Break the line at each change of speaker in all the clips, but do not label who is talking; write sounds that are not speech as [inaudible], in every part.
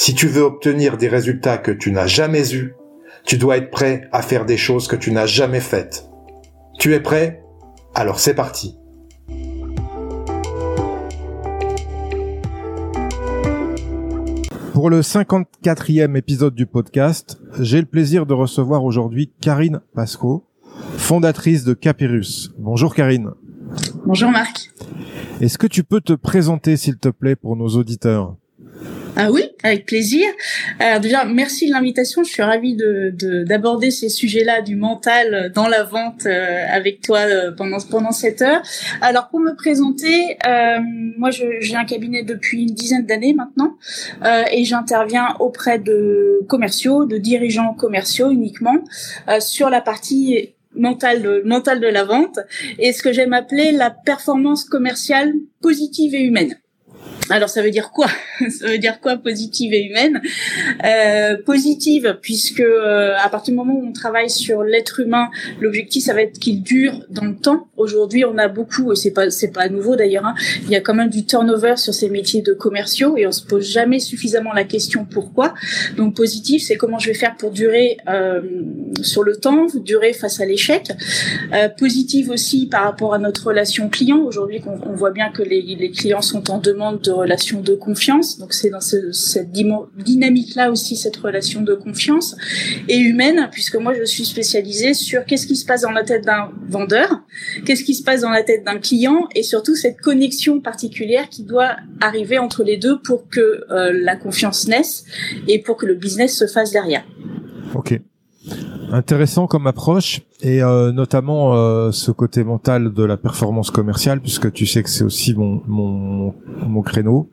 Si tu veux obtenir des résultats que tu n'as jamais eus, tu dois être prêt à faire des choses que tu n'as jamais faites. Tu es prêt? Alors c'est parti. Pour le 54e épisode du podcast, j'ai le plaisir de recevoir aujourd'hui Karine Pasco, fondatrice de Capirus. Bonjour Karine.
Bonjour Marc.
Est-ce que tu peux te présenter s'il te plaît pour nos auditeurs?
Ah oui, avec plaisir. Alors déjà, merci de l'invitation. Je suis ravie de d'aborder ces sujets-là du mental dans la vente euh, avec toi euh, pendant pendant cette heure. Alors pour me présenter, euh, moi j'ai un cabinet depuis une dizaine d'années maintenant et j'interviens auprès de commerciaux, de dirigeants commerciaux uniquement sur la partie mentale de, mentale de la vente et ce que j'aime appeler la performance commerciale positive et humaine. Alors ça veut dire quoi? [laughs] Ça veut dire quoi positive et humaine? Euh, Positive puisque euh, à partir du moment où on travaille sur l'être humain, l'objectif ça va être qu'il dure dans le temps. Aujourd'hui, on a beaucoup et c'est pas c'est pas nouveau d'ailleurs. Hein, il y a quand même du turnover sur ces métiers de commerciaux et on se pose jamais suffisamment la question pourquoi? Donc positive, c'est comment je vais faire pour durer euh, sur le temps, durer face à l'échec. Euh, positive aussi par rapport à notre relation client. Aujourd'hui, on, on voit bien que les, les clients sont en demande de relation de confiance. Donc c'est dans cette dynamique-là aussi cette relation de confiance et humaine, puisque moi je suis spécialisée sur qu'est-ce qui se passe dans la tête d'un vendeur, qu'est-ce qui se passe dans la tête d'un client et surtout cette connexion particulière qui doit arriver entre les deux pour que euh, la confiance naisse et pour que le business se fasse derrière.
Ok intéressant comme approche et euh, notamment euh, ce côté mental de la performance commerciale puisque tu sais que c'est aussi mon mon, mon créneau.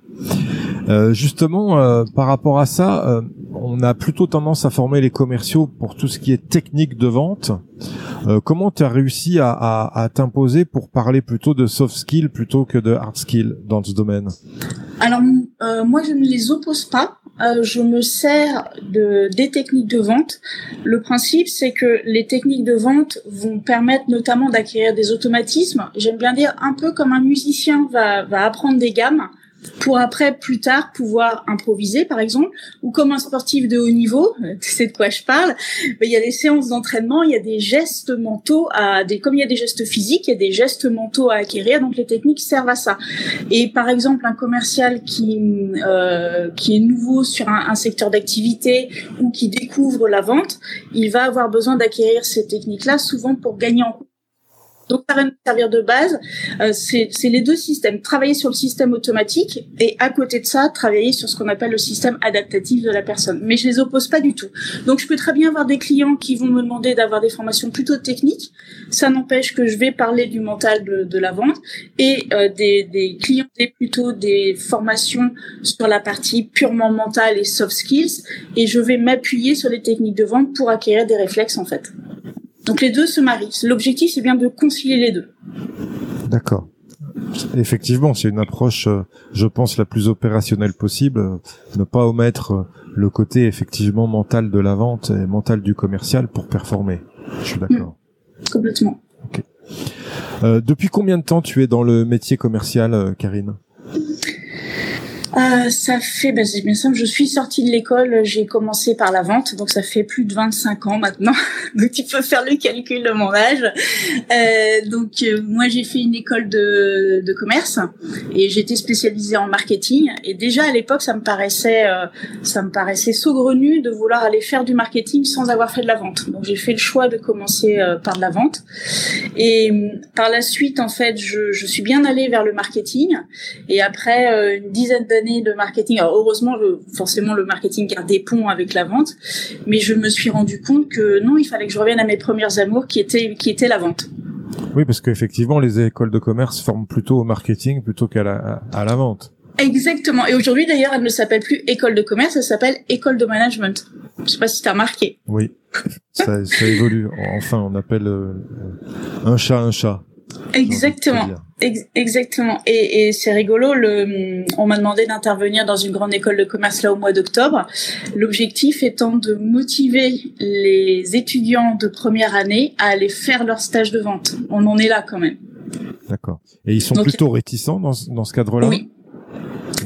Euh, justement, par rapport à ça, on a plutôt tendance à former les commerciaux pour tout ce qui est technique de vente. comment tu as réussi à, à, à t'imposer pour parler plutôt de soft skills plutôt que de hard skills dans ce domaine?
Alors moi, je ne les oppose pas. Euh, je me sers de, des techniques de vente. Le principe, c'est que les techniques de vente vont permettre notamment d'acquérir des automatismes. J'aime bien dire un peu comme un musicien va, va apprendre des gammes pour après plus tard pouvoir improviser par exemple. Ou comme un sportif de haut niveau [laughs] tu sais de quoi je parle il y a des séances d'entraînement il y a des gestes mentaux à des comme il y a des gestes physiques il y a des gestes mentaux à acquérir donc les techniques servent à ça. Et par exemple un commercial qui euh, qui est nouveau sur un, un secteur d'activité ou qui découvre la vente il va avoir besoin d'acquérir ces techniques là souvent pour gagner en donc ça va nous servir de base. Euh, c'est les deux systèmes. Travailler sur le système automatique et à côté de ça, travailler sur ce qu'on appelle le système adaptatif de la personne. Mais je les oppose pas du tout. Donc je peux très bien avoir des clients qui vont me demander d'avoir des formations plutôt techniques. Ça n'empêche que je vais parler du mental de, de la vente et euh, des, des clients plutôt des formations sur la partie purement mentale et soft skills. Et je vais m'appuyer sur les techniques de vente pour acquérir des réflexes en fait. Donc les deux se marient. L'objectif, c'est bien de concilier les deux.
D'accord. Effectivement, c'est une approche, euh, je pense, la plus opérationnelle possible. Euh, ne pas omettre euh, le côté effectivement mental de la vente et mental du commercial pour performer. Je suis d'accord.
Mmh. Complètement.
depuis combien de temps tu es dans le métier commercial, Karine?
Euh, ça fait, ben c'est bien simple, je suis sortie de l'école, j'ai commencé par la vente, donc ça fait plus de 25 ans maintenant, [laughs] donc tu peux faire le calcul de mon âge. Euh, donc euh, moi j'ai fait une école de, de commerce et j'étais spécialisée en marketing. Et déjà à l'époque ça me paraissait euh, ça me paraissait saugrenu de vouloir aller faire du marketing sans avoir fait de la vente. Donc j'ai fait le choix de commencer euh, par de la vente. Et par la suite en fait je, je suis bien allée vers le marketing. Et après une dizaine d'années de marketing. Alors heureusement, forcément, le marketing garde des ponts avec la vente, mais je me suis rendu compte que non, il fallait que je revienne à mes premières amours, qui étaient qui était la vente.
Oui, parce qu'effectivement, les écoles de commerce forment plutôt au marketing plutôt qu'à la, à la vente.
Exactement. Et aujourd'hui, d'ailleurs, elle ne s'appelle plus école de commerce, elle s'appelle école de management. Je sais pas si tu as remarqué.
Oui, ça, ça évolue. Enfin, on appelle euh, un chat un chat.
Exactement. Exactement. Et, et c'est rigolo. Le, on m'a demandé d'intervenir dans une grande école de commerce là au mois d'octobre. L'objectif étant de motiver les étudiants de première année à aller faire leur stage de vente. On en est là quand même.
D'accord. Et ils sont plutôt réticents dans, dans ce cadre-là?
Oui.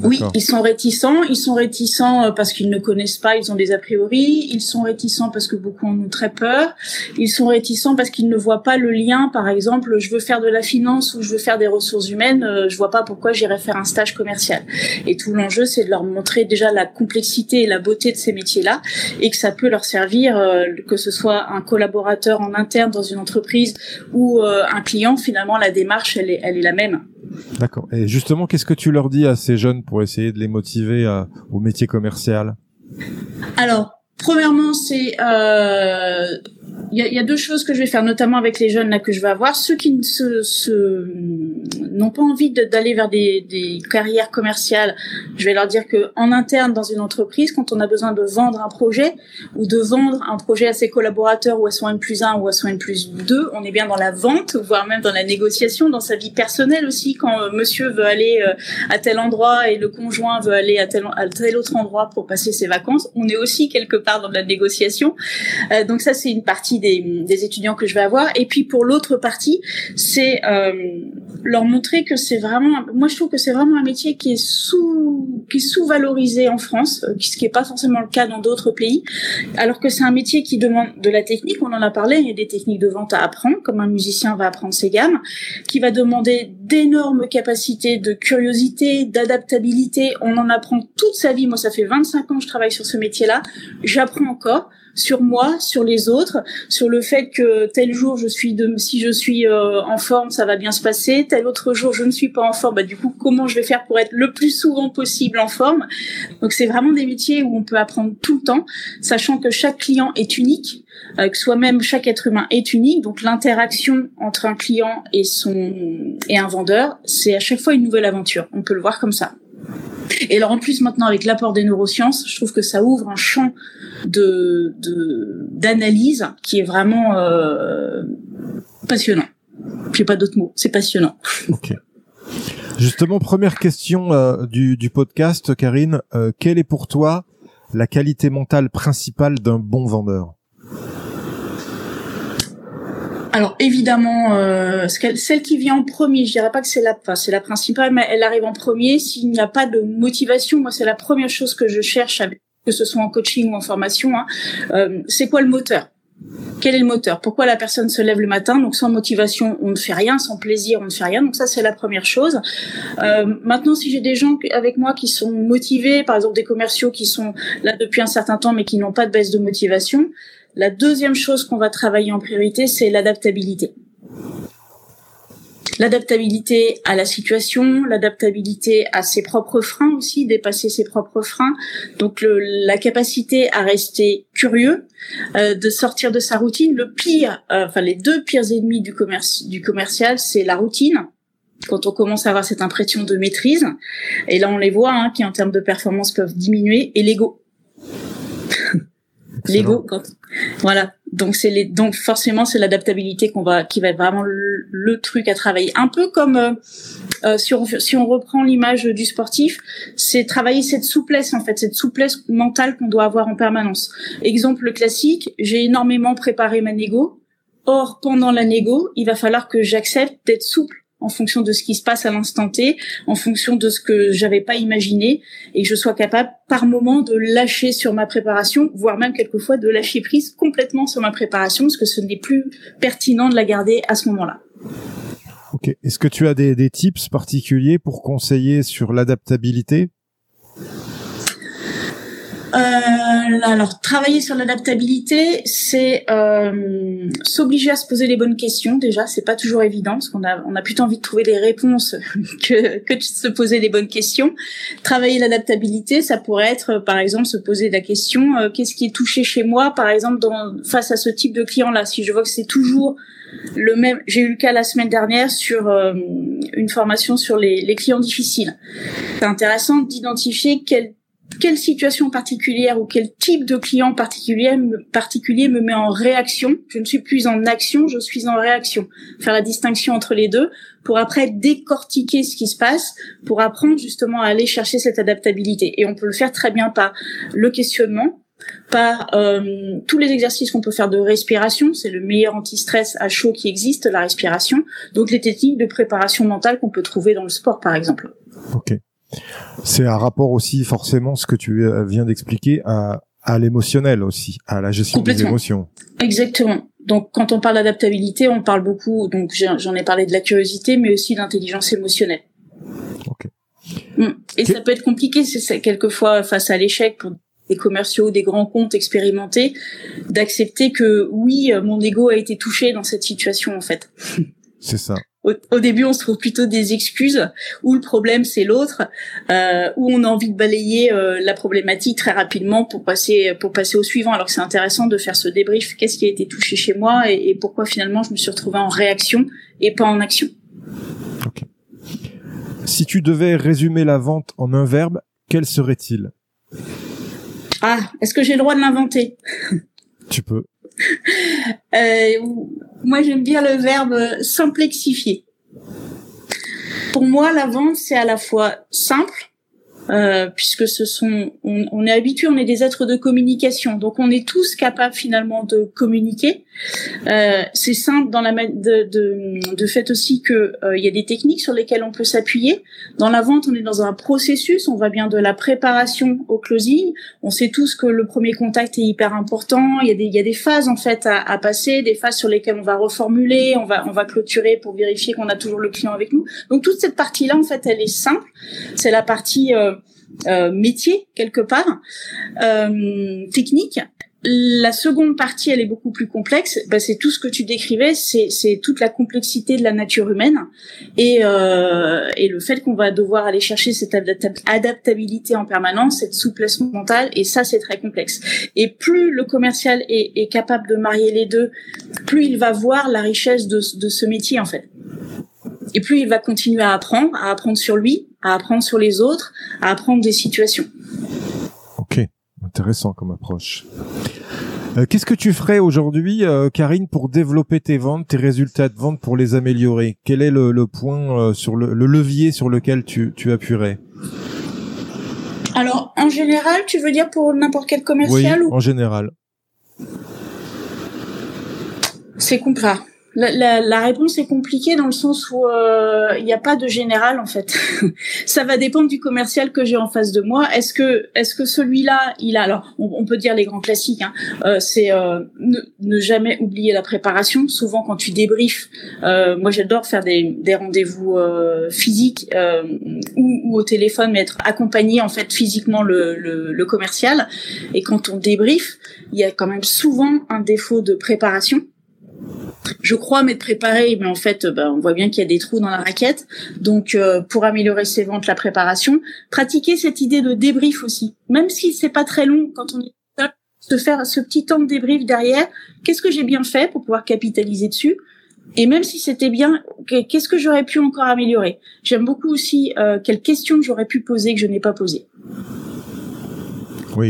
Oui, ils sont réticents. Ils sont réticents euh, parce qu'ils ne connaissent pas, ils ont des a priori. Ils sont réticents parce que beaucoup en ont très peur. Ils sont réticents parce qu'ils ne voient pas le lien. Par exemple, je veux faire de la finance ou je veux faire des ressources humaines. Euh, je vois pas pourquoi j'irais faire un stage commercial. Et tout l'enjeu, c'est de leur montrer déjà la complexité et la beauté de ces métiers-là et que ça peut leur servir, euh, que ce soit un collaborateur en interne dans une entreprise ou un client. Finalement, la démarche, elle est, elle est la même.
D'accord. Et justement, qu'est-ce que tu leur dis à ces jeunes pour essayer de les motiver au métier commercial?
Alors, premièrement, c'est euh, il y a, deux choses que je vais faire, notamment avec les jeunes là que je vais avoir. Ceux qui se, se n'ont pas envie d'aller vers des, des, carrières commerciales, je vais leur dire que en interne dans une entreprise, quand on a besoin de vendre un projet ou de vendre un projet à ses collaborateurs ou à son N plus 1 ou à son N plus 2, on est bien dans la vente, voire même dans la négociation, dans sa vie personnelle aussi. Quand euh, monsieur veut aller euh, à tel endroit et le conjoint veut aller à tel, à tel autre endroit pour passer ses vacances, on est aussi quelque part dans la négociation. Euh, donc ça, c'est une partie des, étudiants que je vais avoir. Et puis pour l'autre partie, c'est euh, leur montrer que c'est vraiment, moi je trouve que c'est vraiment un métier qui est sous, qui est sous-valorisé en France, euh, ce qui n'est pas forcément le cas dans d'autres pays, alors que c'est un métier qui demande de la technique. On en a parlé, il y a des techniques de vente à apprendre, comme un musicien va apprendre ses gammes, qui va demander d'énormes capacités de curiosité, d'adaptabilité. On en apprend toute sa vie. Moi, ça fait 25 ans que je travaille sur ce métier-là. J'apprends encore sur moi, sur les autres, sur le fait que tel jour je suis de, si je suis euh, en forme, ça va bien se passer. Tel autre jour je ne suis pas en forme, bah du coup comment je vais faire pour être le plus souvent possible en forme? Donc c'est vraiment des métiers où on peut apprendre tout le temps, sachant que chaque client est unique, euh, que soi-même chaque être humain est unique. Donc l'interaction entre un client et son et un vendeur, c'est à chaque fois une nouvelle aventure. On peut le voir comme ça. Et alors en plus maintenant avec l'apport des neurosciences, je trouve que ça ouvre un champ d'analyse qui est vraiment euh, passionnant. J'ai pas d'autres mots, c'est passionnant. [laughs]
Justement, première question euh, du, du, podcast, Karine. Euh, quelle est pour toi la qualité mentale principale d'un bon vendeur?
Alors évidemment, euh, celle qui vient en premier, je dirais pas que c'est la, enfin, c'est la principale, mais elle arrive en premier. S'il n'y a pas de motivation, moi c'est la première chose que je cherche, que ce soit en coaching ou en formation. Hein, euh, c'est quoi le moteur? Quel est le moteur? Pourquoi la personne se lève le matin? Donc sans motivation, on ne fait rien. Sans plaisir, on ne fait rien. Donc ça, c'est la première chose. Euh, maintenant, si j'ai des gens avec moi qui sont motivés, par exemple des commerciaux qui sont là depuis un certain temps mais qui n'ont pas de baisse de motivation, la deuxième chose qu'on va travailler en priorité, c'est l'adaptabilité. L'adaptabilité à la situation, l'adaptabilité à ses propres freins aussi, dépasser ses propres freins. Donc la capacité à rester curieux, euh, de sortir de sa routine. Le pire, euh, enfin les deux pires ennemis du du commercial, c'est la routine quand on commence à avoir cette impression de maîtrise, et là on les voit, hein, qui en termes de performance peuvent diminuer, et l'ego. L'ego, quand voilà. Donc c'est les donc forcément c'est l'adaptabilité qu'on va qui va être vraiment le, truc à travailler. Un peu comme euh, euh, si on si on reprend l'image du sportif, c'est travailler cette souplesse en fait, cette souplesse mentale qu'on doit avoir en permanence. Exemple classique, j'ai énormément préparé ma négo. Or pendant la négo, il va falloir que j'accepte d'être souple en fonction de ce qui se passe à l'instant T, en fonction de ce que j'avais pas imaginé, et que je sois capable par moment de lâcher sur ma préparation, voire même quelquefois de lâcher prise complètement sur ma préparation, parce que ce n'est plus pertinent de la garder à ce moment-là.
Ok. Est-ce que tu as des, des tips particuliers pour conseiller sur l'adaptabilité?
Alors, travailler sur l'adaptabilité, c'est euh, s'obliger à se poser les bonnes questions. Déjà, c'est pas toujours évident parce qu'on a on a plutôt envie de trouver des réponses [laughs] que que de se poser les bonnes questions. Travailler l'adaptabilité, ça pourrait être, par exemple, se poser la question euh, qu'est-ce qui est touché chez moi, par exemple, dans, face à ce type de client-là. Si je vois que c'est toujours le même, j'ai eu le cas la semaine dernière sur euh, une formation sur les, les clients difficiles. C'est intéressant d'identifier quel quelle situation particulière ou quel type de client particulier me, met en réaction. Je ne suis plus en action, je suis en réaction. Faire la distinction entre les deux pour après décortiquer ce qui se passe, pour apprendre justement à aller chercher cette adaptabilité. Et on peut le faire très bien par le questionnement, par euh, tous les exercices qu'on peut faire de respiration, c'est le meilleur anti-stress à chaud qui existe, la respiration. Donc les techniques de préparation mentale qu'on peut trouver dans le sport, par exemple.
C'est un rapport aussi forcément ce que tu euh, viens d'expliquer à, à l'émotionnel aussi, à la gestion des émotions.
Exactement. Donc quand on parle d'adaptabilité, on parle beaucoup, donc j'en ai parlé de la curiosité, mais aussi d'intelligence émotionnelle. Ok. Mm. Et ça peut être compliqué, c'est quelquefois face à l'échec pour des commerciaux, des grands comptes expérimentés, d'accepter que oui, mon ego a été touché dans cette situation en fait.
C'est ça
au, début, on se trouve plutôt des excuses, ou le problème c'est l'autre, euh, où on a envie de balayer euh, la problématique très rapidement pour passer pour passer au suivant. Alors que c'est intéressant de faire ce débrief. Qu'est-ce qui a été touché chez moi et, pourquoi finalement je me suis retrouvée en réaction et pas en action?
Si tu devais résumer la vente en un verbe, quel serait-il?
Ah, est-ce que j'ai le droit de l'inventer?
Tu peux.
Euh, moi, j'aime bien le verbe simplexifier. Pour moi, la vente, c'est à la fois simple, euh, puisque ce sont, on, est habitué, on est des êtres de communication, donc on est tous capables finalement de communiquer. Euh, c'est simple dans la de, de, de fait aussi que euh, il y a des techniques sur lesquelles on peut s'appuyer. Dans la vente, on est dans un processus, on va bien de la préparation au closing. On sait tous que le premier contact est hyper important. Il y a des, il y a des phases en fait à, à passer, des phases sur lesquelles on va reformuler, on va, on va clôturer pour vérifier qu'on a toujours le client avec nous. Donc toute cette partie-là, en fait, elle est simple. C'est la partie euh, euh, métier quelque part, euh, technique. La seconde partie, elle est beaucoup plus complexe. Bah, c'est tout ce que tu décrivais, c'est toute la complexité de la nature humaine et, euh, et le fait qu'on va devoir aller chercher cette adaptabilité en permanence, cette souplesse mentale, et ça, c'est très complexe. Et plus le commercial est, est, capable de marier les deux, plus il va voir la richesse de, de ce métier en fait. Et plus il va continuer à apprendre, à apprendre sur lui, à apprendre sur les autres, à apprendre des situations.
Ok, intéressant comme approche. Euh, qu'est-ce que tu ferais aujourd'hui, euh, Karine, pour développer tes ventes, tes résultats de vente, pour les améliorer? Quel est le, point euh, sur le, levier sur lequel tu, tu appuierais?
Alors, en général, tu veux dire pour n'importe quel commercial
oui, en général.
C'est compris la, la, la, réponse est compliquée dans le sens où euh, il n'y a pas de général en fait. [laughs] ça va dépendre du commercial que j'ai en face de moi. Est-ce que est-ce que celui-là, il a alors on, peut dire les grands classiques. Hein, euh, c'est euh, ne, jamais oublier la préparation. Souvent quand tu débriefes, moi j'adore faire des, des rendez-vous physiques ou, ou, au téléphone, mais être accompagné en fait physiquement le, le, le commercial. Et quand on débrief, il y a quand même souvent un défaut de préparation je crois m'être préparé, mais en fait, ben, on voit bien qu'il y a des trous dans la raquette. Donc, euh, pour améliorer ses ventes, la préparation, pratiquer cette idée de débrief aussi, même si c'est pas très long quand on est se faire ce petit temps de débrief derrière. Qu'est-ce que j'ai bien fait pour pouvoir capitaliser dessus? Et même si c'était bien, qu'est-ce que j'aurais pu encore améliorer? J'aime beaucoup aussi euh, quelles questions j'aurais pu poser que je n'ai pas posées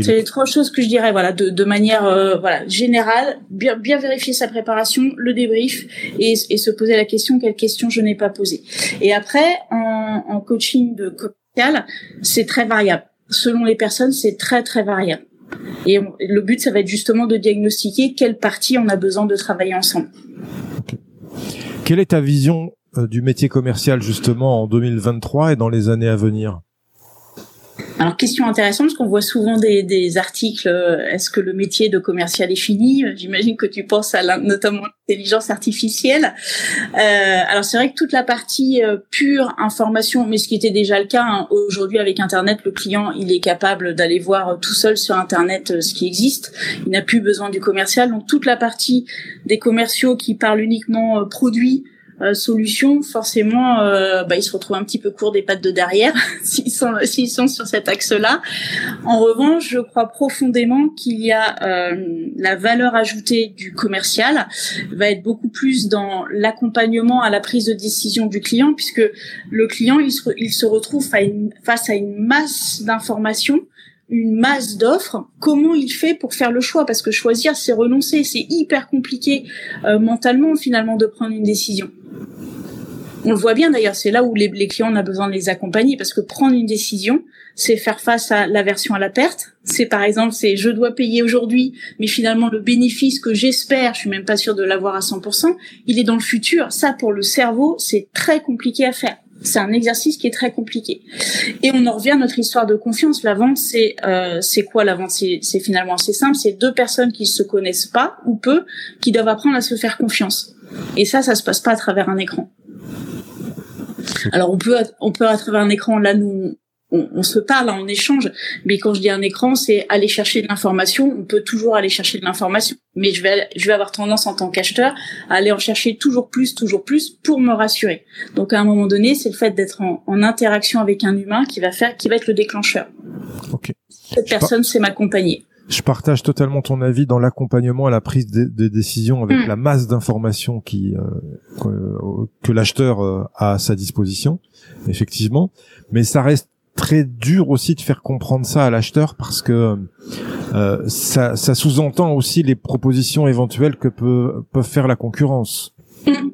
c'est les trois choses que je dirais, voilà, de, de manière euh, voilà générale, bien, bien vérifier sa préparation, le débrief et, et se poser la question quelle question je n'ai pas posée. Et après, en, en coaching de commercial, c'est très variable. Selon les personnes, c'est très très variable. Et le but, ça va être justement de diagnostiquer quelle partie on a besoin de travailler ensemble.
Quelle est ta vision du métier commercial justement en 2023 et dans les années à venir?
Alors question intéressante parce qu'on voit souvent des, des articles. Euh, est-ce que le métier de commercial est fini? J'imagine que tu penses à notamment l'intelligence artificielle. Euh, alors c'est vrai que toute la partie euh, pure information, mais ce qui était déjà le cas hein, aujourd'hui avec Internet, le client il est capable d'aller voir tout seul sur Internet ce qui existe. Il n'a plus besoin du commercial. Donc toute la partie des commerciaux qui parlent uniquement produits euh, solution, forcément, euh, bah, ils se retrouvent un petit peu court des pattes de derrière [laughs] s'ils sont s'ils sont sur cet axe-là. En revanche, je crois profondément qu'il y a euh, la valeur ajoutée du commercial va être beaucoup plus dans l'accompagnement à la prise de décision du client, puisque le client il se, il se retrouve face à une masse d'informations une masse d'offres, comment il fait pour faire le choix? Parce que choisir, c'est renoncer, c'est hyper compliqué mentalement finalement de prendre une décision on le voit bien d'ailleurs, c'est là où les, clients ont besoin de les accompagner parce que prendre une décision, c'est faire face à l'aversion à la perte. C'est par exemple, c'est je dois payer aujourd'hui, mais finalement le bénéfice que j'espère, je suis même pas sûr de l'avoir à 100%, il est dans le futur. Ça, pour le cerveau, c'est très compliqué à faire. C'est un exercice qui est très compliqué. Et on en revient à notre histoire de confiance. La vente, c'est euh, c'est quoi la vente C'est finalement assez simple. C'est deux personnes qui se connaissent pas ou peu, qui doivent apprendre à se faire confiance. Et ça, ça se passe pas à travers un écran. [laughs] Alors on peut on peut à travers un écran là nous on, se parle, on échange, mais quand je dis un écran, c'est aller chercher de l'information. On peut toujours aller chercher de l'information, mais je vais je vais avoir tendance en tant qu'acheteur à aller en chercher toujours plus, toujours plus pour me rassurer. Donc à un moment donné, c'est le fait d'être en, interaction avec un humain qui va faire, qui va être le déclencheur.
Ok.
Cette personne, c'est m'accompagner.
Je partage totalement ton avis dans l'accompagnement à la prise de, décision avec mm. la masse d'informations qui euh, que, l'acheteur euh, a à sa disposition, effectivement. Mais ça reste très dur aussi de faire comprendre ça à l'acheteur parce que euh, ça, ça sous-entend aussi les propositions éventuelles que peut, peuvent faire la concurrence. Mm.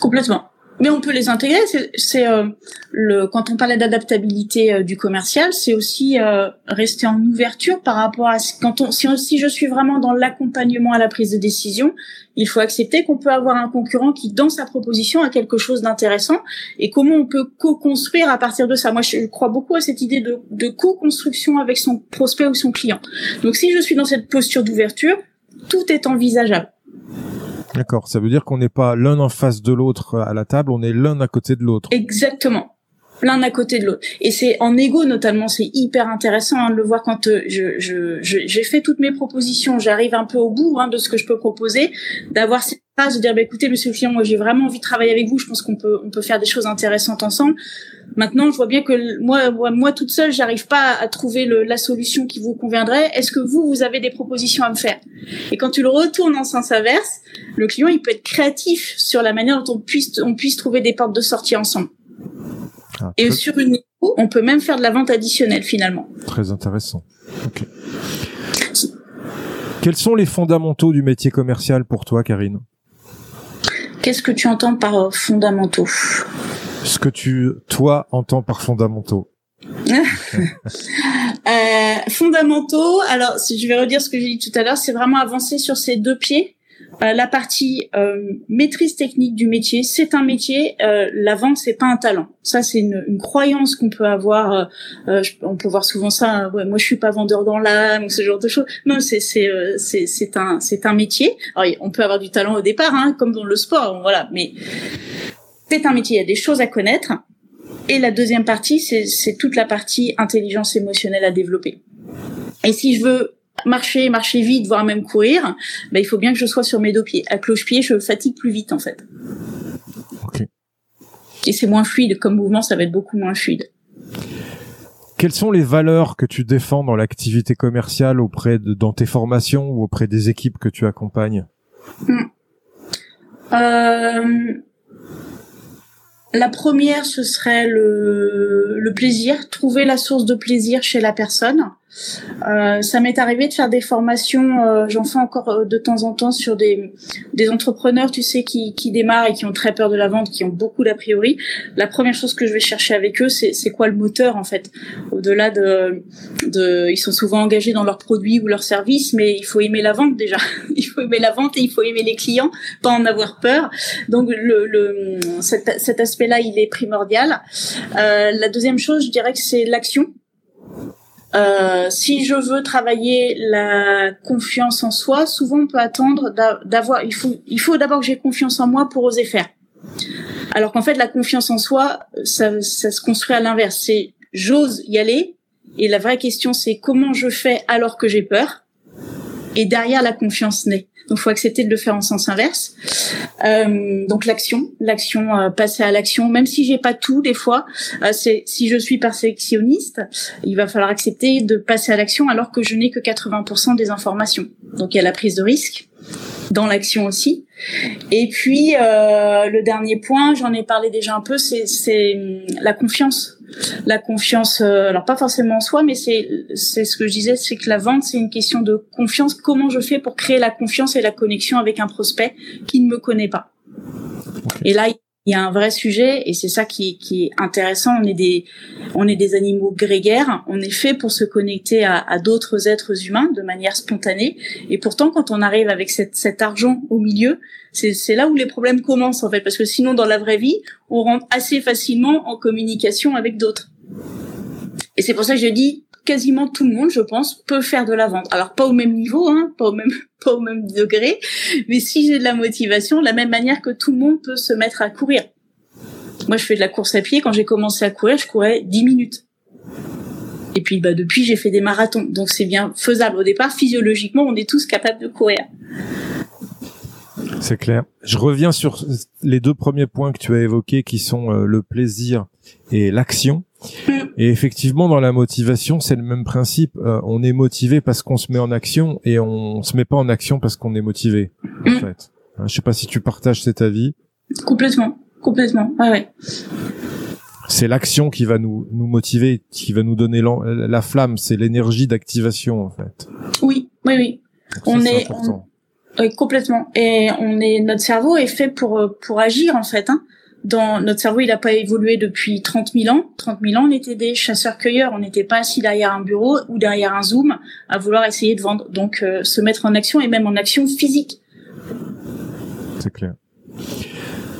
Complètement mais on peut les intégrer. C'est euh, le quand on parlait d'adaptabilité euh, du commercial, c'est aussi euh, rester en ouverture par rapport à quand on si, si je suis vraiment dans l'accompagnement à la prise de décision, il faut accepter qu'on peut avoir un concurrent qui dans sa proposition a quelque chose d'intéressant et comment on peut co-construire à partir de ça. Moi, je crois beaucoup à cette idée de, de co-construction avec son prospect ou son client. Donc, si je suis dans cette posture d'ouverture, tout est envisageable.
D'accord. Ça veut dire qu'on n'est pas l'un en face de l'autre à la table, on est l'un à côté de l'autre.
Exactement. L'un à côté de l'autre. Et c'est en égo notamment, c'est hyper intéressant hein, de le voir quand euh, je, je, j'ai fait toutes mes propositions, j'arrive un peu au bout hein, de ce que je peux proposer, d'avoir cette de dire bah, écoutez monsieur le client, moi j'ai vraiment envie de travailler avec vous, je pense qu'on peut on peut faire des choses intéressantes ensemble. Maintenant, je vois bien que moi, moi, toute seule, j'arrive pas à trouver le, la solution qui vous conviendrait. Est-ce que vous, vous avez des propositions à me faire? Et quand tu le retournes en sens inverse, le client, il peut être créatif sur la manière dont on puisse, on puisse trouver des portes de sortie ensemble. Ah, Et sur une on peut même faire de la vente additionnelle finalement.
Très intéressant. Quels sont les fondamentaux du métier commercial pour toi, Karine?
Qu'est-ce que tu entends par euh, fondamentaux?
Ce que tu, toi, entends par fondamentaux [laughs]
euh, fondamentaux. Alors, si je vais redire ce que j'ai dit tout à l'heure, c'est vraiment avancer sur ces deux pieds. Euh, la partie euh, maîtrise technique du métier, c'est un métier. Euh, la vente, c'est pas un talent. Ça, c'est une, une, croyance qu'on peut avoir. Euh, on peut voir souvent ça. Ouais, moi, je suis pas vendeur dans l'âme ou ce genre de choses. Non, c'est c'est c'est c'est un c'est un métier. Alors, on peut avoir du talent au départ, hein, comme dans le sport, voilà. Mais c'est un métier, il y a des choses à connaître. Et la deuxième partie, c'est toute la partie intelligence émotionnelle à développer. Et si je veux marcher, marcher vite, voire même courir, ben, il faut bien que je sois sur mes deux pieds. À cloche-pied, je fatigue plus vite, en fait. Et c'est moins fluide. Comme mouvement, ça va être beaucoup moins fluide.
Quelles sont les valeurs que tu défends dans l'activité commerciale auprès de, dans tes formations ou auprès des équipes que tu accompagnes? Hmm.
Euh, la première, ce serait le, le plaisir, trouver la source de plaisir chez la personne. Euh, ça m'est arrivé de faire des formations, euh, j'en fais encore euh, de temps en temps sur des, des entrepreneurs, tu sais, qui, qui démarrent et qui ont très peur de la vente, qui ont beaucoup d'a priori. La première chose que je vais chercher avec eux, c'est, c'est quoi le moteur en fait? Au-delà de, de, ils sont souvent engagés dans leurs produits ou leurs services, mais il faut aimer la vente déjà. [laughs] il faut aimer la vente et il faut aimer les clients, pas en avoir peur. Donc le, le cet, cet aspect-là, il est primordial. Euh, la deuxième chose, je dirais que c'est l'action. Euh, si je veux travailler la confiance en soi, souvent on peut attendre d'avoir. Il faut, d'abord que j'ai confiance en moi pour oser faire. Alors qu'en fait, la confiance en soi, ça, ça se construit à l'inverse. C'est j'ose y aller. Et la vraie question, c'est comment je fais alors que j'ai peur? Et derrière, la confiance naît. Donc, faut accepter de le faire en sens inverse. Euh, donc, l'action, l'action, euh, passer à l'action, même si j'ai pas tout des fois. Euh, c'est si je suis perfectionniste, il va falloir accepter de passer à l'action alors que je n'ai que 80% des informations. Donc, il y a la prise de risque dans l'action aussi. Et puis euh, le dernier point, j'en ai parlé déjà un peu, c'est hum, la confiance la confiance, euh, alors pas forcément en soi, mais c'est c'est ce que je disais, c'est que la vente c'est une question de confiance. Comment je fais pour créer la confiance et la connexion avec un prospect qui ne me connaît pas? Et là, il y a un vrai sujet et c'est ça qui, est intéressant. On est des, on est des animaux grégaires. On est fait pour se connecter à, d'autres êtres humains de manière spontanée. Et pourtant, quand on arrive avec cet argent au milieu, c'est là où les problèmes commencent en fait, parce que sinon, dans la vraie vie, on rentre assez facilement en communication avec d'autres. Et c'est pour ça que je dis, quasiment tout le monde, je pense, peut faire de la vente. Alors pas au même niveau, hein, pas au même [laughs] degré, mais si j'ai de la motivation, de la même manière que tout le monde peut se mettre à courir. Moi, je fais de la course à pied. Quand j'ai commencé à courir, je courais 10 minutes. Et puis, bah, depuis, j'ai fait des marathons. Donc, c'est bien faisable. Au départ, physiologiquement, on est tous capables de courir.
C'est clair. Je reviens sur les deux premiers points que tu as évoqués, qui sont euh, le plaisir et l'action. Et effectivement, dans la motivation, c'est le même principe. Euh, on est motivé parce qu'on se met en action et on se met pas en action parce qu'on est motivé. En mm. fait, hein, je sais pas si tu partages cet avis.
Complètement, complètement. Ouais, ouais.
C'est l'action qui va nous nous motiver, qui va nous donner la flamme. C'est l'énergie d'activation, en fait.
Oui, oui, oui. on est, oui, complètement. Et on est, notre cerveau est fait pour pour agir, en fait. Hein dans notre cerveau, il n'a pas évolué depuis 30 000 ans. 30 000 ans, on était des chasseurs-cueilleurs. On n'était pas assis derrière un bureau ou derrière un zoom à vouloir essayer de vendre. Donc, euh, se mettre en action et même en action physique.
C'est clair.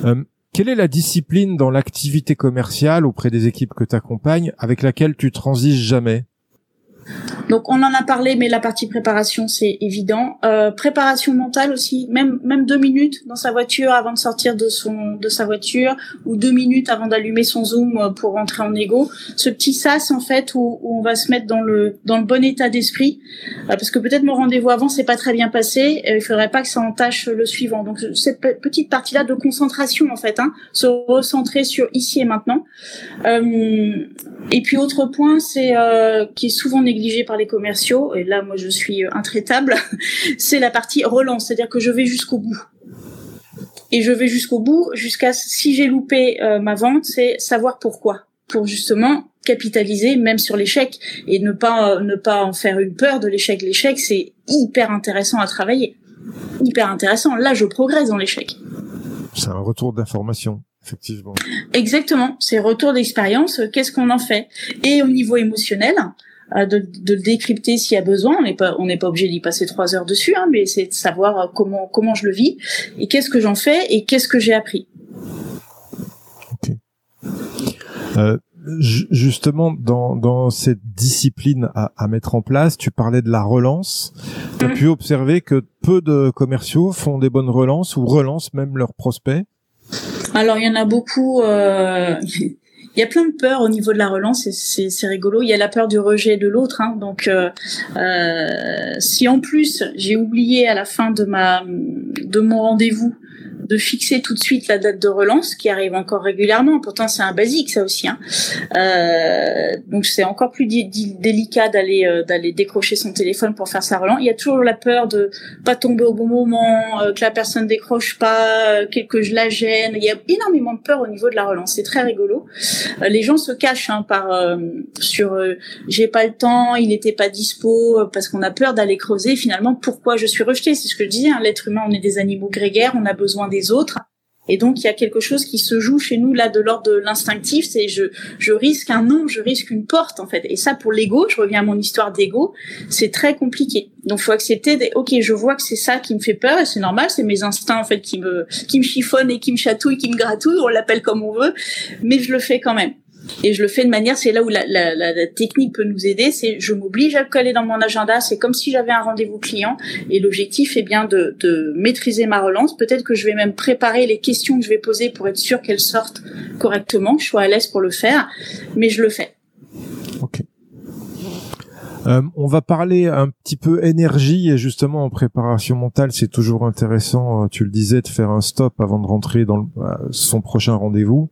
Euh, quelle est la discipline dans l'activité commerciale auprès des équipes que tu accompagnes avec laquelle tu transiges jamais?
Donc on en a parlé, mais la partie préparation c'est évident. Euh, préparation mentale aussi, même même deux minutes dans sa voiture avant de sortir de son de sa voiture ou deux minutes avant d'allumer son zoom euh, pour rentrer en égo. Ce petit sas en fait où, on va se mettre dans le dans le bon état d'esprit, euh, parce que peut-être mon rendez-vous avant c'est pas très bien passé. il faudrait pas que ça entache le suivant. Donc cette petite partie là de concentration en fait, hein, se recentrer sur ici et maintenant. et puis autre point c'est qui est souvent négligé par les commerciaux, et là moi je suis euh, intraitable, [laughs] c'est la partie relance, c'est-à-dire que je vais jusqu'au bout. Et je vais jusqu'au bout, jusqu'à si j'ai loupé euh, ma vente, c'est savoir pourquoi, pour justement capitaliser même sur l'échec et ne pas euh, ne pas en faire une peur de l'échec. L'échec c'est hyper intéressant à travailler, hyper intéressant. Là je progresse dans l'échec.
C'est un retour d'information. Effectivement.
Exactement, c'est retour d'expérience, qu'est-ce qu'on en fait? Et au niveau émotionnel, de, de, le décrypter s'il y a besoin. On n'est pas on n'est pas obligé d'y passer trois heures dessus, hein, mais c'est de savoir euh, comment comment je le vis et qu'est-ce que j'en fais et qu'est-ce que j'ai appris.
Ok. Euh, justement, dans, dans cette discipline à, à, mettre en place, tu parlais de la relance. Tu as mmh. pu observer que peu de commerciaux font des bonnes relances ou relancent même leurs prospects?
Alors, il y en a beaucoup. Euh, il y a plein de peurs au niveau de la relance et c'est rigolo. Il y a la peur du rejet de l'autre. Hein. Donc, euh, euh, si en plus j'ai oublié à la fin de ma de mon rendez-vous de fixer tout de suite la date de relance, qui arrive encore régulièrement. Pourtant, c'est un basique, ça aussi. Hein. Euh, donc, c'est encore plus délicat d'aller euh, d'aller décrocher son téléphone pour faire sa relance. Il y a toujours la peur de pas tomber au bon moment, euh, que la personne décroche pas, que, je la gêne. Il y a énormément de peur au niveau de la relance. C'est très rigolo. les gens se cachent hein, par sur j'ai pas le temps, il n'était pas dispo, parce qu'on a peur d'aller creuser finalement pourquoi je suis rejeté. C'est ce que je disais. Hein. L'être humain, on est des animaux grégaires, on a besoin des autres. Et donc il y a quelque chose qui se joue chez nous là de l'ordre de l'instinctif, c'est je je risque un nom, je risque une porte en fait. Et ça pour l'ego, je reviens à mon histoire d'ego, c'est très compliqué. Donc faut accepter des, OK, je vois que c'est ça qui me fait peur et c'est normal, c'est mes instincts en fait qui me qui me chiffonnent et qui me chatouillent, qui me gratouillent, on l'appelle comme on veut, mais je le fais quand même. Et je le fais de manière, c'est là où la, technique peut nous aider, c'est je m'oblige à le coller dans mon agenda, c'est comme si j'avais un rendez-vous client, et l'objectif est bien de, de maîtriser ma relance. Peut-être que je vais même préparer les questions que je vais poser pour être sûr qu'elles sortent correctement, que je sois à l'aise pour le faire, mais je le fais.
Euh, on va parler un petit peu énergie et justement en préparation mentale, c'est toujours intéressant, euh, tu le disais, de faire un stop avant de rentrer dans euh, son prochain rendez-vous.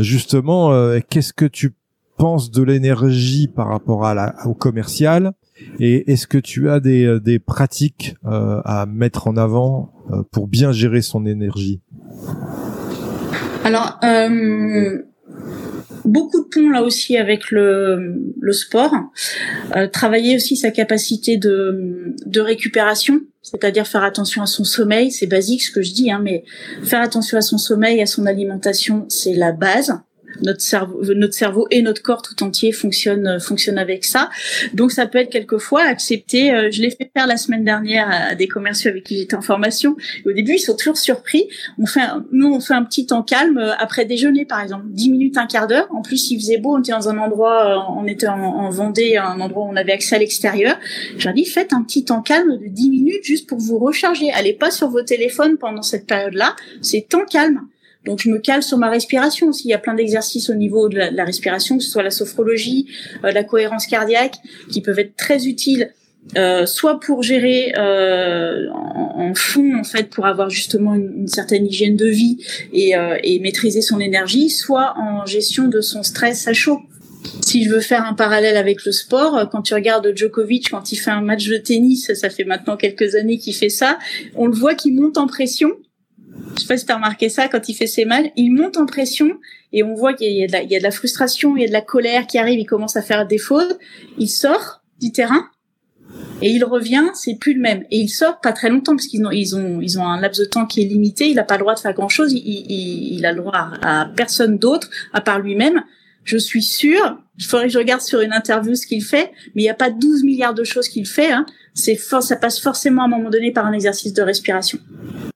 justement, qu'est-ce que tu penses de l'énergie par rapport à la, au commercial et est-ce que tu as des, des pratiques à mettre en avant pour bien gérer son énergie?
Alors, beaucoup de ponts là aussi avec le, le sport. Euh, travailler aussi sa capacité de, de récupération, c'est-à-dire faire attention à son sommeil. C'est basique ce que je dis, hein, mais faire attention à son sommeil, à son alimentation, c'est la base notre cerveau, notre cerveau et notre corps tout entier fonctionnent euh, avec ça. Donc ça peut être quelquefois accepté. Euh, je l'ai fait faire la semaine dernière à des commerciaux avec qui j'étais en formation. au début, ils sont toujours surpris. On fait, nous, on fait un petit temps calme euh, après déjeuner, par exemple, 10 minutes, un quart d'heure. En plus, il faisait beau. On était dans un endroit, on était en, en Vendée, un endroit où on avait accès à l'extérieur. J'ai dit, faites un petit temps calme de 10 minutes juste pour vous recharger. Allez pas sur vos téléphones pendant cette période-là. C'est temps calme. Donc je me cale sur ma respiration aussi. Il y a plein d'exercices au niveau de la, respiration, que ce soit la sophrologie, euh, la cohérence cardiaque, qui peuvent être très utiles. Euh, soit pour gérer euh, en, fond en fait pour avoir justement une, certaine hygiène de vie et, euh, et, maîtriser son énergie, soit en gestion de son stress à chaud. Si je veux faire un parallèle avec le sport, quand tu regardes Djokovic quand il fait un match de tennis, ça fait maintenant quelques années qu'il fait ça, on le voit qu'il monte en pression je sais pas si tu as remarqué ça, quand il fait ses mal, il monte en pression et on voit qu'il y, a de la frustration, il y a de la colère qui arrive, il commence à faire des fautes, il sort du terrain et il revient, c'est plus le même. Et il sort pas très longtemps parce qu'ils ont, ils ont, ils ont un laps de temps qui est limité, il n'a pas le droit de faire grand chose, il, il, il a le droit à, personne d'autre à part lui-même. Je suis sûre, il faudrait que je regarde sur une interview ce qu'il fait, mais il n'y a pas 12 milliards de choses qu'il fait. Hein. C'est ça passe forcément à un moment donné par un exercice de respiration.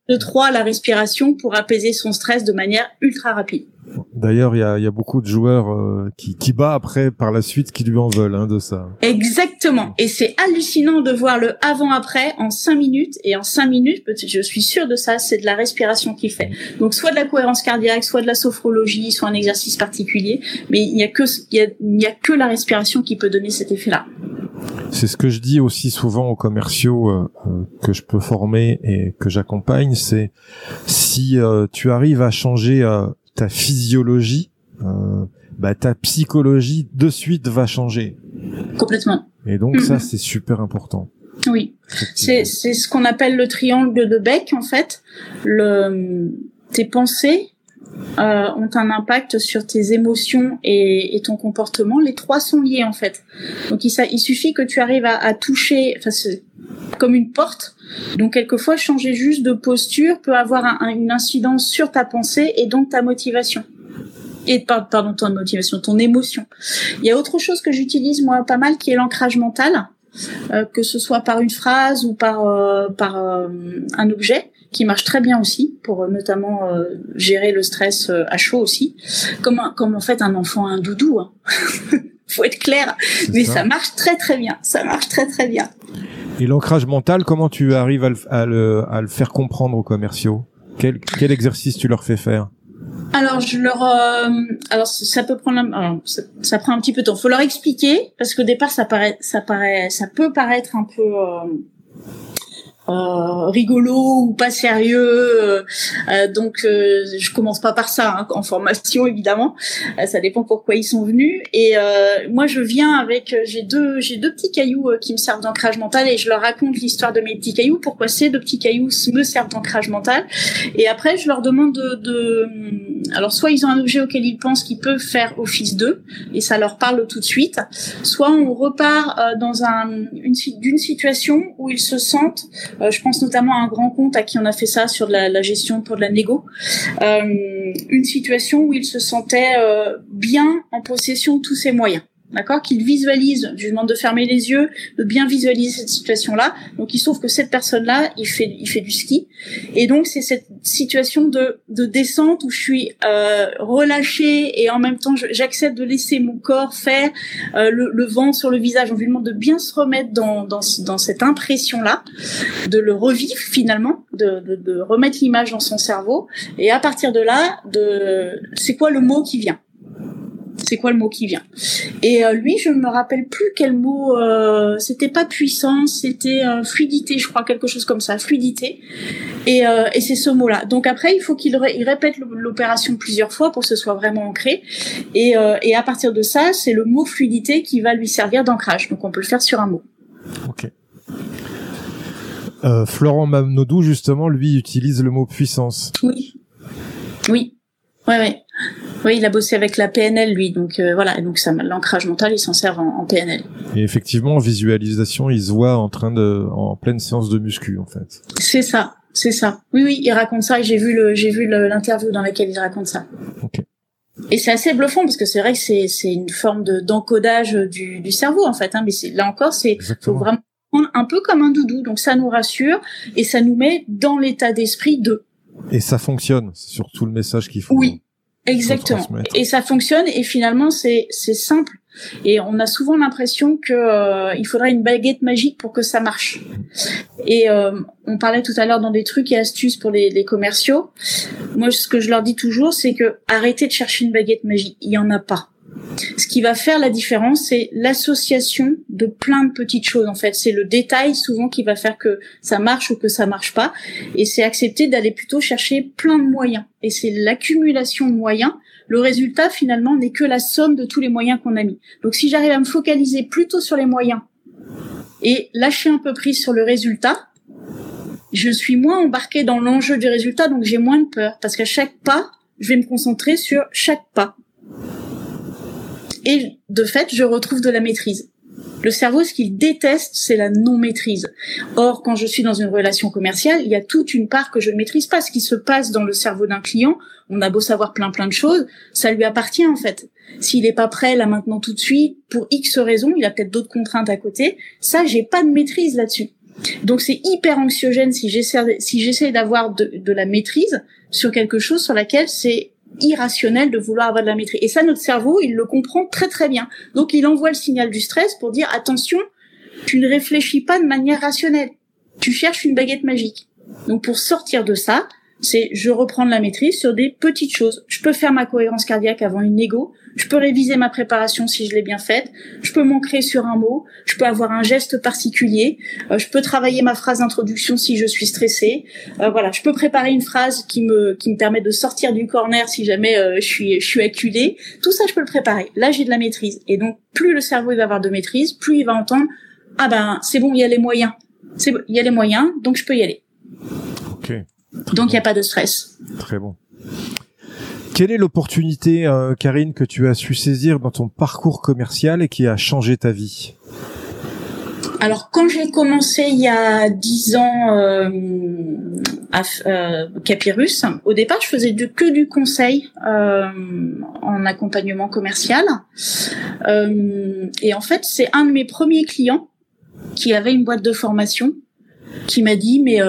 De trois, la respiration pour apaiser son stress de manière ultra rapide.
D'ailleurs, il y a, y a, beaucoup de joueurs euh, qui, qui bat après par la suite qui lui en veulent hein, de ça.
Exactement. Et c'est hallucinant de voir le avant-après en cinq minutes. Et en cinq minutes, je suis sûre de ça, c'est de la respiration qu'il fait. Donc soit de la cohérence cardiaque, soit de la sophrologie, soit un exercice particulier. Mais il n'y a que il y a que la respiration qui peut donner cet effet-là.
C'est ce que je dis aussi souvent aux commerciaux euh, euh, que je peux former et que j'accompagne, c'est si euh, tu arrives à changer ta physiologie, bah, ta psychologie de suite va changer.
Complètement.
Et donc ça, c'est super important.
Oui, c'est c'est ce qu'on appelle le triangle de Beck en fait. Le tes pensées, euh, ont un impact sur tes émotions et, et, ton comportement. Les trois sont liés en fait. Donc il, il suffit que tu arrives à, à toucher, enfin comme une porte. Donc quelquefois changer juste de posture peut avoir un, une incidence sur ta pensée et donc ta motivation. Et pardon, ton motivation, ton émotion. Il y a autre chose que j'utilise moi pas mal qui est l'ancrage mental. Euh, que ce soit par une phrase ou par euh, par euh, un objet qui marche très bien aussi pour euh, notamment euh, gérer le stress euh, à chaud aussi, comme comme en fait un enfant un doudou. Hein. [laughs] Faut être clair, mais ça. marche très très bien. Ça marche très très bien.
Et l'ancrage mental, comment tu arrives à le, à le, à le faire comprendre aux commerciaux? Quel, quel exercice tu leur fais faire?
Alors je leur, alors ça peut prendre, ça, ça, prend un petit peu de temps. Faut leur expliquer parce qu'au départ ça paraît, ça paraît, ça peut paraître un peu euh, rigolo ou pas sérieux. Euh, donc je commence pas par ça hein, en formation évidemment. ça dépend pourquoi ils sont venus. Et moi je viens avec j'ai deux j'ai deux petits cailloux qui me servent d'ancrage mental et je leur raconte l'histoire de mes petits cailloux, pourquoi ces deux petits cailloux me servent d'ancrage mental. Et après je leur demande de, alors soit ils ont un objet auquel ils pensent qu'ils peuvent faire office d'eux et ça leur parle tout de suite. Soit on repart dans un une d'une situation où ils se sentent, euh, je pense notamment à un grand compte à qui on a fait ça sur la, la gestion pour de la négo, euh, une situation où ils se sentaient euh, bien en possession de tous ces moyens d'accord, qu'il visualise. Je lui demande de fermer les yeux, de bien visualiser cette situation-là. Donc il se trouve que cette personne-là, il fait, il fait du ski, et donc c'est cette situation de, de descente où je suis euh, relâchée et en même temps j'accepte de laisser mon corps faire euh, le, le, vent sur le visage. On lui demande de bien se remettre dans, dans, dans cette impression-là, de le revivre finalement, de, de, de remettre l'image dans son cerveau, et à partir de là, de c'est quoi le mot qui vient? C'est quoi le mot qui vient Et euh, lui, je ne me rappelle plus quel mot. Euh, c'était pas puissance, c'était euh, fluidité, je crois, quelque chose comme ça, fluidité. Et, et c'est ce mot-là. Donc après, il faut qu'il répète l'opération plusieurs fois pour que ce soit vraiment ancré. Et, et à partir de ça, c'est le mot fluidité qui va lui servir d'ancrage. Donc on peut le faire sur un mot.
Ok. Florent Mamnodou, justement, lui, utilise le mot puissance.
Oui. Oui. Ouais, ouais. Oui, il a bossé avec la PNL lui, donc euh, voilà, et donc ça, l'ancrage mental, il s'en sert en, PNL.
Et effectivement, en visualisation, il se voit en train de, en pleine séance de muscu, en fait.
C'est ça, c'est ça. Oui, oui, il raconte ça et j'ai vu le, j'ai vu l'interview dans laquelle il raconte ça.
Ok.
Et c'est assez bluffant parce que c'est vrai que c'est, c'est une forme de d'encodage du, du cerveau en fait. Hein, mais là encore, c'est faut vraiment prendre un peu comme un doudou. Donc ça nous rassure et ça nous met dans l'état d'esprit de.
Et ça fonctionne. C'est surtout le message qu'il faut.
Oui. Exactement. Et ça fonctionne et finalement c'est c'est simple. Et on a souvent l'impression que euh, il faudrait une baguette magique pour que ça marche. Et euh, on parlait tout à l'heure dans des trucs et astuces pour les, les, commerciaux. Moi, ce que je leur dis toujours, c'est que arrêtez de chercher une baguette magique. Il y en a pas. Ce qui va faire la différence, c'est l'association de plein de petites choses. En fait, c'est le détail souvent qui va faire que ça marche ou que ça marche pas. Et c'est accepter d'aller plutôt chercher plein de moyens. Et c'est l'accumulation de moyens. Le résultat, finalement, n'est que la somme de tous les moyens qu'on a mis. Donc, si j'arrive à me focaliser plutôt sur les moyens et lâcher un peu prise sur le résultat, je suis moins embarqué dans l'enjeu du résultat, donc j'ai moins de peur. Parce qu'à chaque pas, je vais me concentrer sur chaque pas et de fait, je retrouve de la maîtrise. Le cerveau, ce qu'il déteste, c'est la non-maîtrise. Or, quand je suis dans une relation commerciale, il y a toute une part que je ne maîtrise pas. Ce qui se passe dans le cerveau d'un client, on a beau savoir plein plein de choses, ça lui appartient en fait. S'il n'est pas prêt là maintenant tout de suite, pour X raisons, il a peut-être d'autres contraintes à côté, ça, j'ai pas de maîtrise là-dessus. Donc c'est hyper anxiogène si j'essaie si d'avoir de la maîtrise sur quelque chose sur laquelle c'est irrationnel de vouloir avoir de la maîtrise. Et ça, notre cerveau, il le comprend très très bien. Donc il envoie le signal du stress pour dire attention, tu ne réfléchis pas de manière rationnelle. Tu cherches une baguette magique. Donc pour sortir de ça, c'est je reprends la maîtrise sur des petites choses. Je peux faire ma cohérence cardiaque avant une égo, je peux réviser ma préparation si je l'ai bien faite, je peux m'ancrer sur un mot, je peux avoir un geste particulier, euh, je peux travailler ma phrase d'introduction si je suis stressée. Euh, voilà, je peux préparer une phrase qui me qui me permet de sortir du corner si jamais euh, je suis je suis acculée. Tout ça je peux le préparer. Là, j'ai de la maîtrise et donc plus le cerveau il va avoir de maîtrise, plus il va entendre ah ben c'est bon, il y a les moyens. C'est il y a les moyens, donc je peux y aller.
OK.
donc il n'y a pas de stress.
Très bon. Quelle est l'opportunité, euh, Karine, que tu as su saisir dans ton parcours commercial et qui a changé ta vie?
Alors quand j'ai commencé il y a dix ans euh, à euh, Capirus, au départ je faisais que du conseil euh, en accompagnement commercial. et en fait c'est un de mes premiers clients qui avait une boîte de formation qui m'a dit mais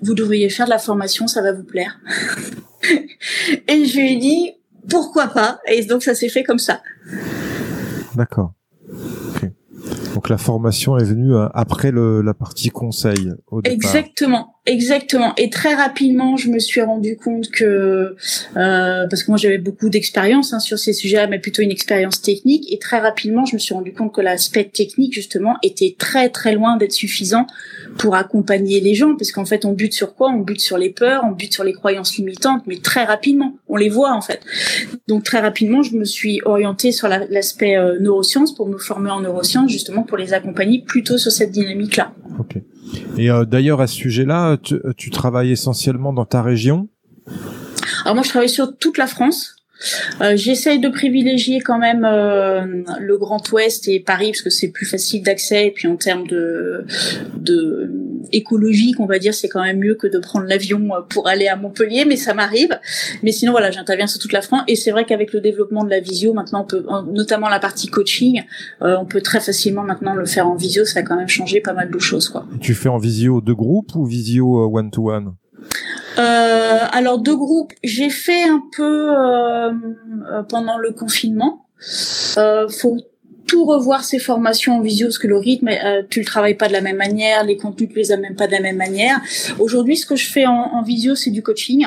vous devriez faire de la formation, ça va vous plaire. [laughs] et je lui ai dit pourquoi pas? Et donc ça s'est fait comme ça.
D'accord. Donc la formation est venue euh, après le, la partie conseil au départ.
Exactement. Exactement. Et très rapidement, je me suis rendu compte que, euh, parce que moi j'avais beaucoup d'expérience hein, sur ces sujets mais plutôt une expérience technique. Et très rapidement, je me suis rendu compte que l'aspect technique justement était très très loin d'être suffisant pour accompagner les gens, parce qu'en fait, on bute sur quoi? On bute sur les peurs, on bute sur les croyances limitantes, mais très rapidement, on les voit en fait. Donc très rapidement, je me suis orientée sur l'aspect euh, neurosciences pour me former en neurosciences, justement pour les accompagner plutôt sur cette dynamique-là.
Et euh, d'ailleurs, à ce sujet-là, tu, tu, travailles essentiellement dans ta région?
Alors moi, je travaille sur toute la France. Euh, J'essaye de privilégier quand même euh, le Grand Ouest et Paris parce que c'est plus facile d'accès et puis en termes de, de écologique, on va dire, c'est quand même mieux que de prendre l'avion euh, pour aller à Montpellier, mais ça m'arrive. Mais sinon, voilà, j'interviens sur toute la France et c'est vrai qu'avec le développement de la visio, maintenant, on peut, notamment la partie coaching, euh, on peut très facilement maintenant le faire en visio. Ça a quand même changé pas mal de choses, quoi.
Tu fais en visio de groupe ou visio one to one
euh, alors deux groupes, j'ai fait un peu euh, pendant le confinement. Euh, faut tout revoir ces formations en visio parce que le rythme, euh, tu le travailles pas de la même manière, les contenus tu les amènes pas de la même manière. Aujourd'hui, ce que je fais en, en visio, c'est du coaching.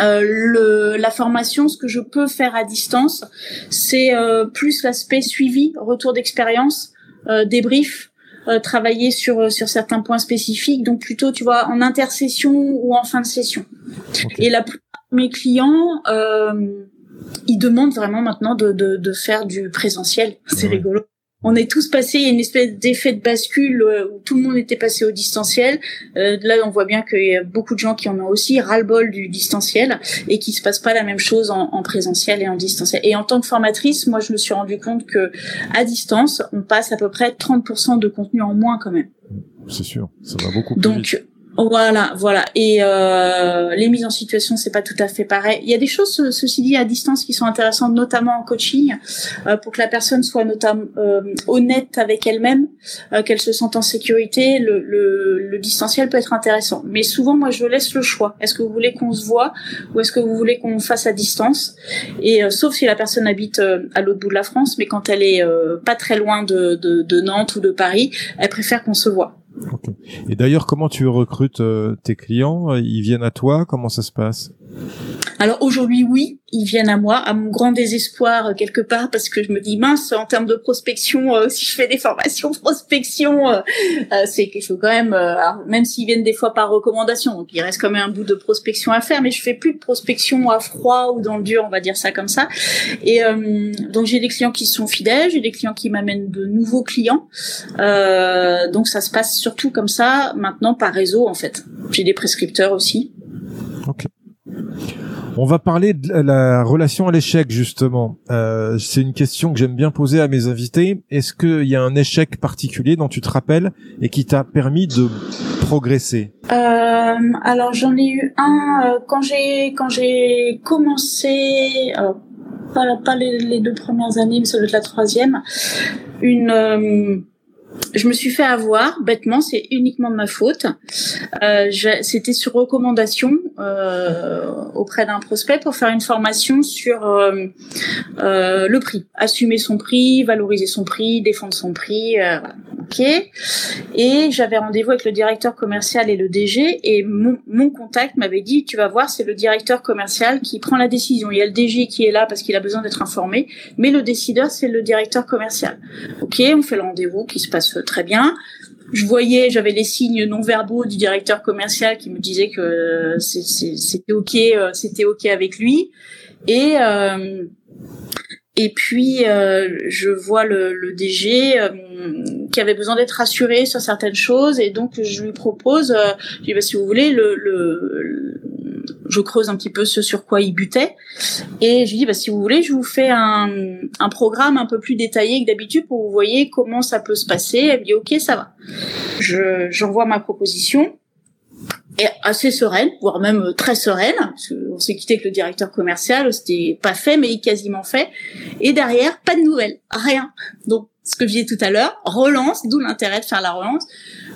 Euh, le, la formation, ce que je peux faire à distance, c'est euh, plus l'aspect suivi, retour d'expérience, euh, débrief, euh, travailler sur euh, sur certains points spécifiques. Donc plutôt, tu vois, en intercession ou en fin de session. Et la plupart de mes clients euh, ils demandent vraiment maintenant de, de, de faire du présentiel. C'est rigolo. On est tous passés, il y a une espèce d'effet de bascule euh, où tout le monde était passé au distanciel. Euh, là, on voit bien qu'il y a beaucoup de gens qui en ont aussi ras-le-bol du distanciel et qui se passe pas la même chose en, en, présentiel et en distanciel. Et en tant que formatrice, moi, je me suis rendu compte que à distance, on passe à peu près 30% de contenu en moins quand même.
C'est sûr, ça va beaucoup.
Plus Donc,
vite.
Voilà, voilà. Et euh, les mises en situation, c'est pas tout à fait pareil. Il y a des choses, ceci dit, à distance qui sont intéressantes, notamment en coaching, euh, pour que la personne soit notamment euh, honnête avec elle-même, euh, qu'elle se sente en sécurité. Le, le, le, distanciel peut être intéressant, mais souvent, moi, je laisse le choix. Est-ce que vous voulez qu'on se voit ou est-ce que vous voulez qu'on fasse à distance? Et euh, sauf si la personne habite euh, à l'autre bout de la France, mais quand elle est pas très loin de, de, de Nantes ou de Paris, elle préfère qu'on se voit.
Okay. Et d'ailleurs, comment tu recrutes euh, tes clients? Ils viennent à toi? Comment ça se passe?
Alors aujourd'hui, oui, ils viennent à moi, à mon grand désespoir euh, quelque part, parce que je me dis mince, en termes de prospection, euh, [laughs] si je fais des formations prospection, euh, euh c'est quelque chose quand même, alors, même s'ils viennent des fois par recommandation, donc il reste quand même un bout de prospection à faire, mais je fais plus de prospection à froid ou dans le dur, on va dire ça comme ça. Et donc j'ai des clients qui sont fidèles, j'ai des clients qui m'amènent de nouveaux clients, donc ça se passe surtout comme ça maintenant par réseau en fait. J'ai des prescripteurs aussi.
Ok. On va parler de la relation à l'échec justement. Euh, c'est une question que j'aime bien poser à mes invités. Est-ce qu'il y a un échec particulier dont tu te rappelles et qui t'a permis de progresser?
Euh, Alors j'en ai eu un euh, quand j'ai quand j'ai commencé. Alors, pas, les, deux premières années, mais ça doit être la troisième. Une euh, je me suis fait avoir bêtement, c'est uniquement de ma faute. Euh, C'était sur recommandation euh, auprès d'un prospect pour faire une formation sur euh, le prix, assumer son prix, valoriser son prix, défendre son prix. Ok. Et j'avais rendez-vous avec le directeur commercial et le DG et mon, mon contact m'avait dit tu vas voir c'est le directeur commercial qui prend la décision. Il y a le DG qui est là parce qu'il a besoin d'être informé, mais le décideur c'est le directeur commercial. Ok, on fait le rendez-vous qui se passe très bien. Je voyais, j'avais les signes non verbaux du directeur commercial qui me disait que c'était ok, euh, c'était ok avec lui. Et euh, et puis euh, je vois le, le DG euh, qui avait besoin d'être rassuré sur certaines choses et donc je lui propose, euh, je dis bah, si vous voulez le, le, je creuse un petit peu ce sur quoi il butait et je lui dis bah si vous voulez je vous fais un, un programme un peu plus détaillé que d'habitude pour vous voyez comment ça peut se passer. Elle me dit ok ça va. Je j'envoie ma proposition et assez sereine, voire même très sereine, parce qu'on s'est quitté avec le directeur commercial, c'était pas fait, mais quasiment fait. Et derrière, pas de nouvelles, rien. Donc, ce que je disais tout à l'heure, relance, d'où l'intérêt de faire la relance.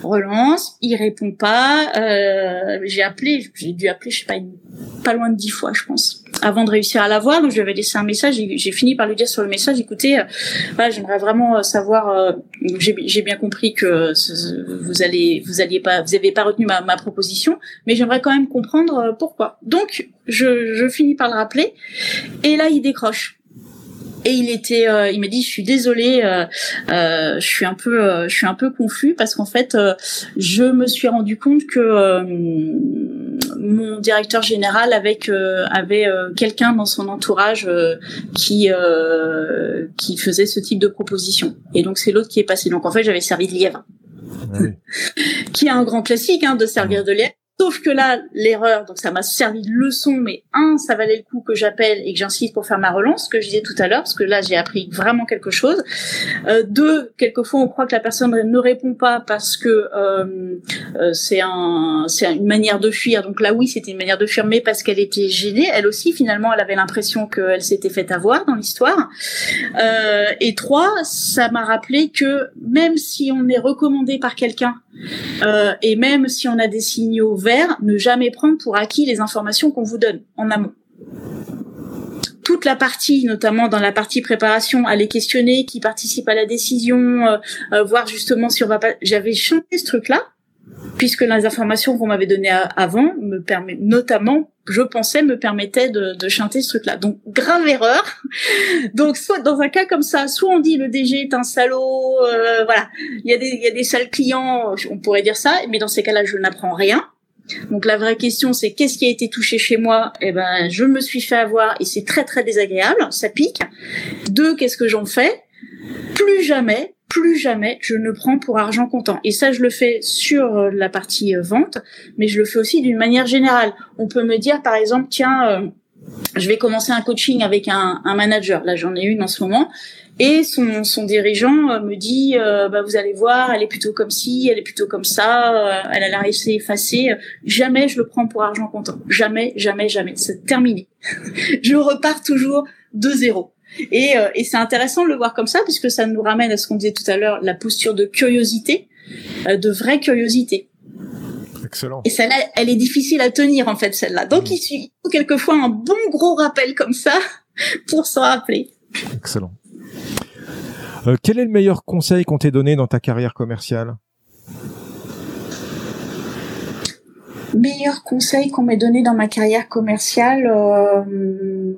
Relance, il répond pas. Euh, j'ai appelé, j'ai dû appeler, je sais pas, pas loin de dix fois, je pense. Avant de réussir à l'avoir. Donc je lui avais laissé un message. J'ai fini par lui dire sur le message, écoutez, voilà, j'aimerais vraiment savoir. J'ai bien compris que vous allez, vous alliez pas, vous avez pas retenu ma, ma proposition, mais j'aimerais quand même comprendre pourquoi. Donc je, je finis par le rappeler, et là il décroche et il était euh, il m'a dit je suis désolée euh, euh, je suis un peu je suis un peu confus parce qu'en fait je me suis rendu compte que mon directeur général avec avait quelqu'un dans son entourage qui qui faisait ce type de proposition. Et donc c'est l'autre qui est passé. Donc en fait j'avais servi de lièvre. Ah [laughs] qui est un grand classique hein, de servir de lièvre Sauf que là, l'erreur, donc ça m'a servi de leçon, mais un, ça valait le coup que j'appelle et que j'insiste pour faire ma relance, ce que je disais tout à l'heure, parce que là, j'ai appris vraiment quelque chose. Euh, deux, quelquefois, on croit que la personne ne répond pas parce que euh, euh, c'est un, c'est une manière de fuir. Donc là, oui, c'était une manière de fuir, mais parce qu'elle était gênée. Elle aussi, finalement, elle avait l'impression qu'elle s'était faite avoir dans l'histoire. Euh, et trois, ça m'a rappelé que même si on est recommandé par quelqu'un euh, et même si on a des signaux verts, ne jamais prendre pour acquis les informations qu'on vous donne en amont. Toute la partie, notamment dans la partie préparation, aller questionner qui participe à la décision, euh, euh, voir justement si on va pas. J'avais chanté ce truc-là puisque les informations qu'on m'avait données avant me permet notamment je pensais me permettaient de, de chanter ce truc-là. Donc grave erreur. [laughs] Donc soit dans un cas comme ça, soit on dit le DG est un salaud, euh, voilà, il y a des il y a des sales clients, on pourrait dire ça, mais dans ces cas-là, je n'apprends rien. Donc la vraie question c'est qu'est-ce qui a été touché chez moi? Eh ben je me suis fait avoir et c'est très très désagréable, ça pique. Deux, qu'est-ce que j'en fais? Plus jamais plus jamais je ne prends pour argent comptant. Et ça, je le fais sur euh, la partie euh, vente, mais je le fais aussi d'une manière générale. On peut me dire, par exemple, tiens, euh, je vais commencer un coaching avec un, un manager. Là, j'en ai une en ce moment. Et son, son dirigeant me dit, bah, vous allez voir, elle est plutôt comme ci, elle est plutôt comme ça, elle a l'air assez effacée. Jamais je le prends pour argent comptant. Jamais, jamais, jamais. C'est terminé. [laughs] je repars toujours de zéro. Et, euh, et c'est intéressant de le voir comme ça, puisque ça nous ramène à ce qu'on disait tout à l'heure, la posture de curiosité, euh, de vraie curiosité.
Excellent.
Et celle-là, elle est difficile à tenir en fait, celle-là. Donc mmh. il faut quelquefois un bon gros rappel comme ça [laughs] pour s'en rappeler.
Excellent. Euh, quel est le meilleur conseil qu'on t'ait donné dans ta carrière commerciale?
Meilleur conseil qu'on m'ait donné dans ma carrière commerciale, euh,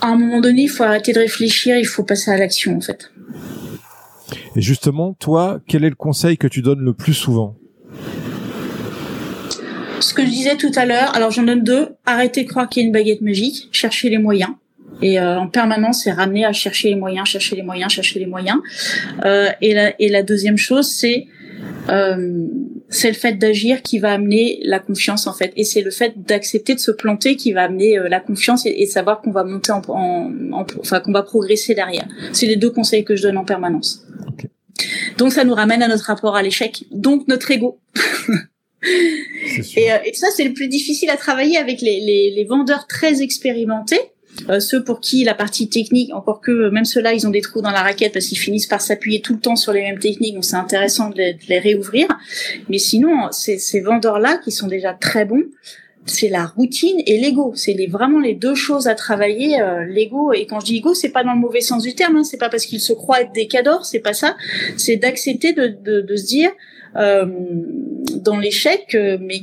à un moment donné, il faut arrêter de réfléchir, il faut passer à l'action en fait.
Et justement, toi, quel est le conseil que tu donnes le plus souvent?
Ce que je disais tout à l'heure, alors j'en donne deux. Arrêtez de croire qu'il y a une baguette magique, cherchez les moyens. Et euh, en permanence, c'est ramener à chercher les moyens, chercher les moyens, chercher les moyens. Euh, et, la, et la deuxième chose, c'est euh, c'est le fait d'agir qui va amener la confiance en fait, et c'est le fait d'accepter de se planter qui va amener euh, la confiance et, savoir qu'on va monter en, en, enfin qu'on va progresser derrière. C'est les deux conseils que je donne en permanence. Donc ça nous ramène à notre rapport à l'échec, donc notre ego. et, euh, et, ça c'est le plus difficile à travailler avec les, les, les vendeurs très expérimentés ceux pour qui la partie technique, encore que euh, même ceux-là, ils ont des trous dans la raquette parce qu'ils finissent par s'appuyer tout le temps sur les mêmes techniques, donc c'est intéressant de les, réouvrir. Mais sinon, ces, ces vendeurs-là, qui sont déjà très bons, c'est la routine et l'ego. C'est les, vraiment les deux choses à travailler. Euh, l'ego et quand je dis ego, c'est pas dans le mauvais sens du terme. Hein, c'est pas parce qu'ils se croient être des cadors, c'est pas ça. C'est d'accepter de, de, de, se dire euh, dans l'échec, mais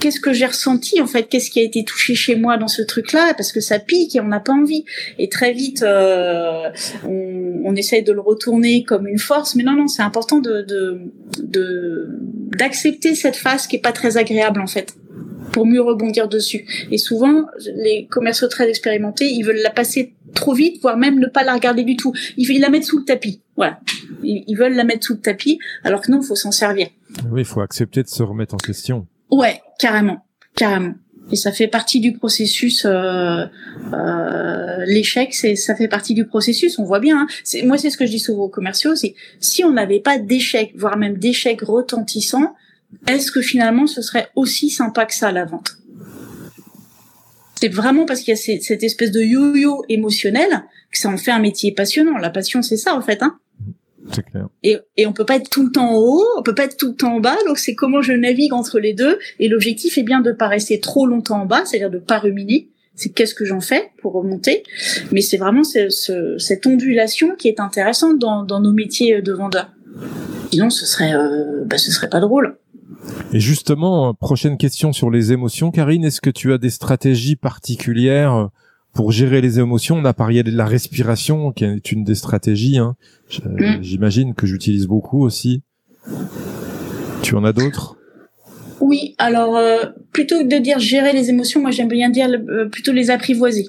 qu'est-ce que j'ai ressenti en fait? Qu'est-ce qui a été touché chez moi dans ce truc-là? Parce que ça pique et on n'a pas envie. Et très vite, euh, on, on, essaye de le retourner comme une force, mais non, non, c'est important de d'accepter de, cette phase qui est pas très agréable en fait pour mieux rebondir dessus. Et souvent, les commerciaux très expérimentés, ils veulent la passer trop vite, voire même ne pas la regarder du tout. Ils veulent la mettre sous le tapis. Voilà. Ils veulent la mettre sous le tapis, alors que non, faut s'en servir.
Oui, il faut accepter de se remettre en question.
Ouais, carrément, carrément. Et ça fait partie du processus. Euh, euh, L'échec, c'est ça fait partie du processus. On voit bien. Hein. Moi, c'est ce que je dis souvent aux commerciaux. C'est si on n'avait pas d'échec, voire même d'échec retentissant, est-ce que finalement ce serait aussi sympa que ça la vente? C'est vraiment parce qu'il y a cette espèce de yo-yo émotionnel que ça en fait un métier passionnant. La passion, c'est ça en fait. Hein
C'est clair.
Et, et on peut pas être tout le temps en haut, on peut pas être tout le temps en bas. Donc c'est comment je navigue entre les deux. Et l'objectif est bien de pas rester trop longtemps en bas, c'est-à-dire de pas ruminer. C'est qu'est-ce que j'en fais pour remonter. Mais c'est vraiment ce, cette ondulation qui est intéressante dans, dans nos métiers de vendeur. Sinon, ce serait, euh, bah, ce serait pas drôle.
Et justement, prochaine question sur les émotions, Karine. Est-ce que tu as des stratégies particulières pour gérer les émotions, on a parlé de la respiration, qui est une des stratégies. Hein. Mm. J'imagine que j'utilise beaucoup aussi. Tu en as d'autres?
Oui, alors euh, plutôt que de dire gérer les émotions, moi j'aime bien dire euh, plutôt les apprivoiser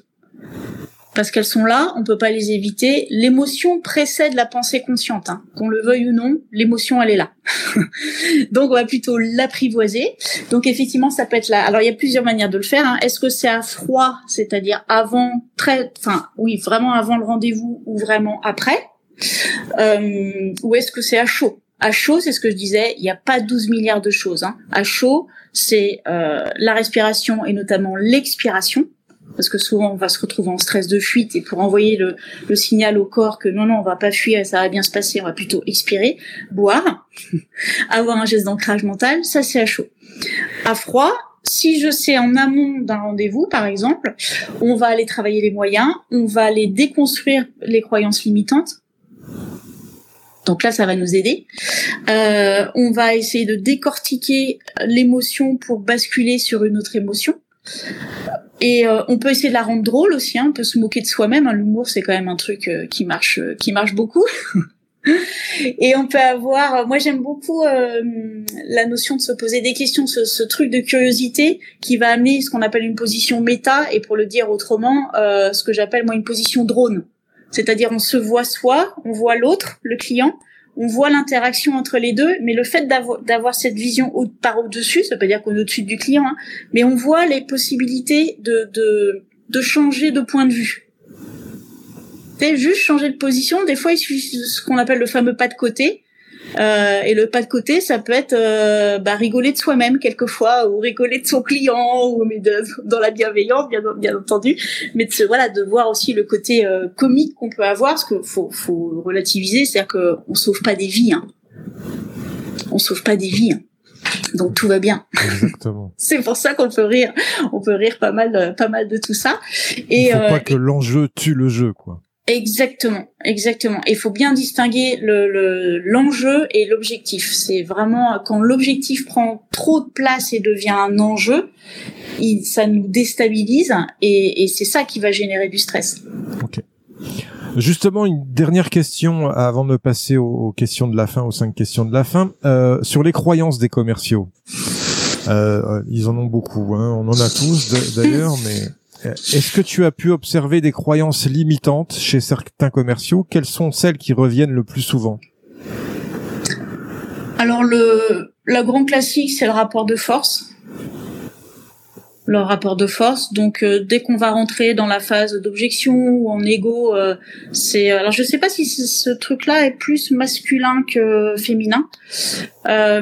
parce qu'elles sont là, on peut pas les éviter. L'émotion précède la pensée consciente, hein. qu'on le veuille ou non, l'émotion elle est là. [laughs] Donc on va plutôt l'apprivoiser. Donc effectivement, ça peut être là. Alors il y a plusieurs manières de le faire. Hein. Est-ce que c'est à froid, c'est-à-dire avant, très, enfin oui, vraiment avant le rendez-vous ou vraiment après, euh, ou est-ce que c'est à chaud? À chaud, c'est ce que je disais, il n'y a pas 12 milliards de choses. Hein. À chaud, c'est euh, la respiration et notamment l'expiration parce que souvent on va se retrouver en stress de fuite et pour envoyer le, signal au corps que non non on va pas fuir ça va bien se passer on va plutôt expirer boire [laughs] avoir un geste d'ancrage mental ça c'est à chaud à froid si je sais en amont d'un rendez-vous, par exemple, on va aller travailler les moyens, on va aller déconstruire les croyances limitantes. Donc là, ça va nous aider. Euh, on va essayer de décortiquer l'émotion pour basculer sur une autre émotion. Et euh, on peut essayer de la rendre drôle aussi, hein, on peut se moquer de soi-même. Hein. L'humour, c'est quand même un truc euh, qui marche, euh, qui marche beaucoup. [laughs] et on peut avoir, moi j'aime beaucoup la notion de se poser des questions, ce, ce, truc de curiosité qui va amener ce qu'on appelle une position méta, et pour le dire autrement, ce que j'appelle moi une position drone. C'est-à-dire on se voit soi, on voit l'autre, le client, on voit l'interaction entre les deux, mais le fait d'avoir cette vision par au-dessus, ça veut pas dire qu'on est au-dessus du client, hein, mais on voit les possibilités de, de, de changer de point de vue. Juste changer de position. Des fois, il suffit ce qu'on appelle le fameux pas de côté. Euh, et le pas de côté, ça peut être euh, bah, rigoler de soi-même quelquefois, ou rigoler de son client, ou mais de, dans la bienveillance, bien, bien entendu, mais de voilà de voir aussi le côté euh, comique qu'on peut avoir, parce que faut, faut relativiser, c'est-à-dire qu'on sauve pas des vies, hein. on sauve pas des vies. Hein. Donc tout va bien.
Exactement. [laughs]
c'est pour ça qu'on peut rire. On peut rire pas mal, pas mal de tout ça.
Et faut pas que l'enjeu tue le jeu, quoi.
Exactement, exactement. Il faut bien distinguer le l'enjeu et l'objectif. C'est vraiment quand l'objectif prend trop de place et devient un enjeu, il, ça nous déstabilise et, et c'est ça qui va générer du stress.
Ok. Justement, une dernière question avant de passer aux, questions de la fin, aux cinq questions de la fin, euh, sur les croyances des commerciaux. Euh, ils en ont beaucoup, hein. on en a tous d'ailleurs, [laughs] mais est-ce que tu as pu observer des croyances limitantes chez certains commerciaux? Quelles sont celles qui reviennent le plus souvent?
Alors le, la grand classique, c'est le rapport de force leur rapport de force. Donc euh, dès qu'on va rentrer dans la phase d'objection ou en ego, euh, c'est alors je sais pas si ce truc-là est plus masculin que féminin, euh,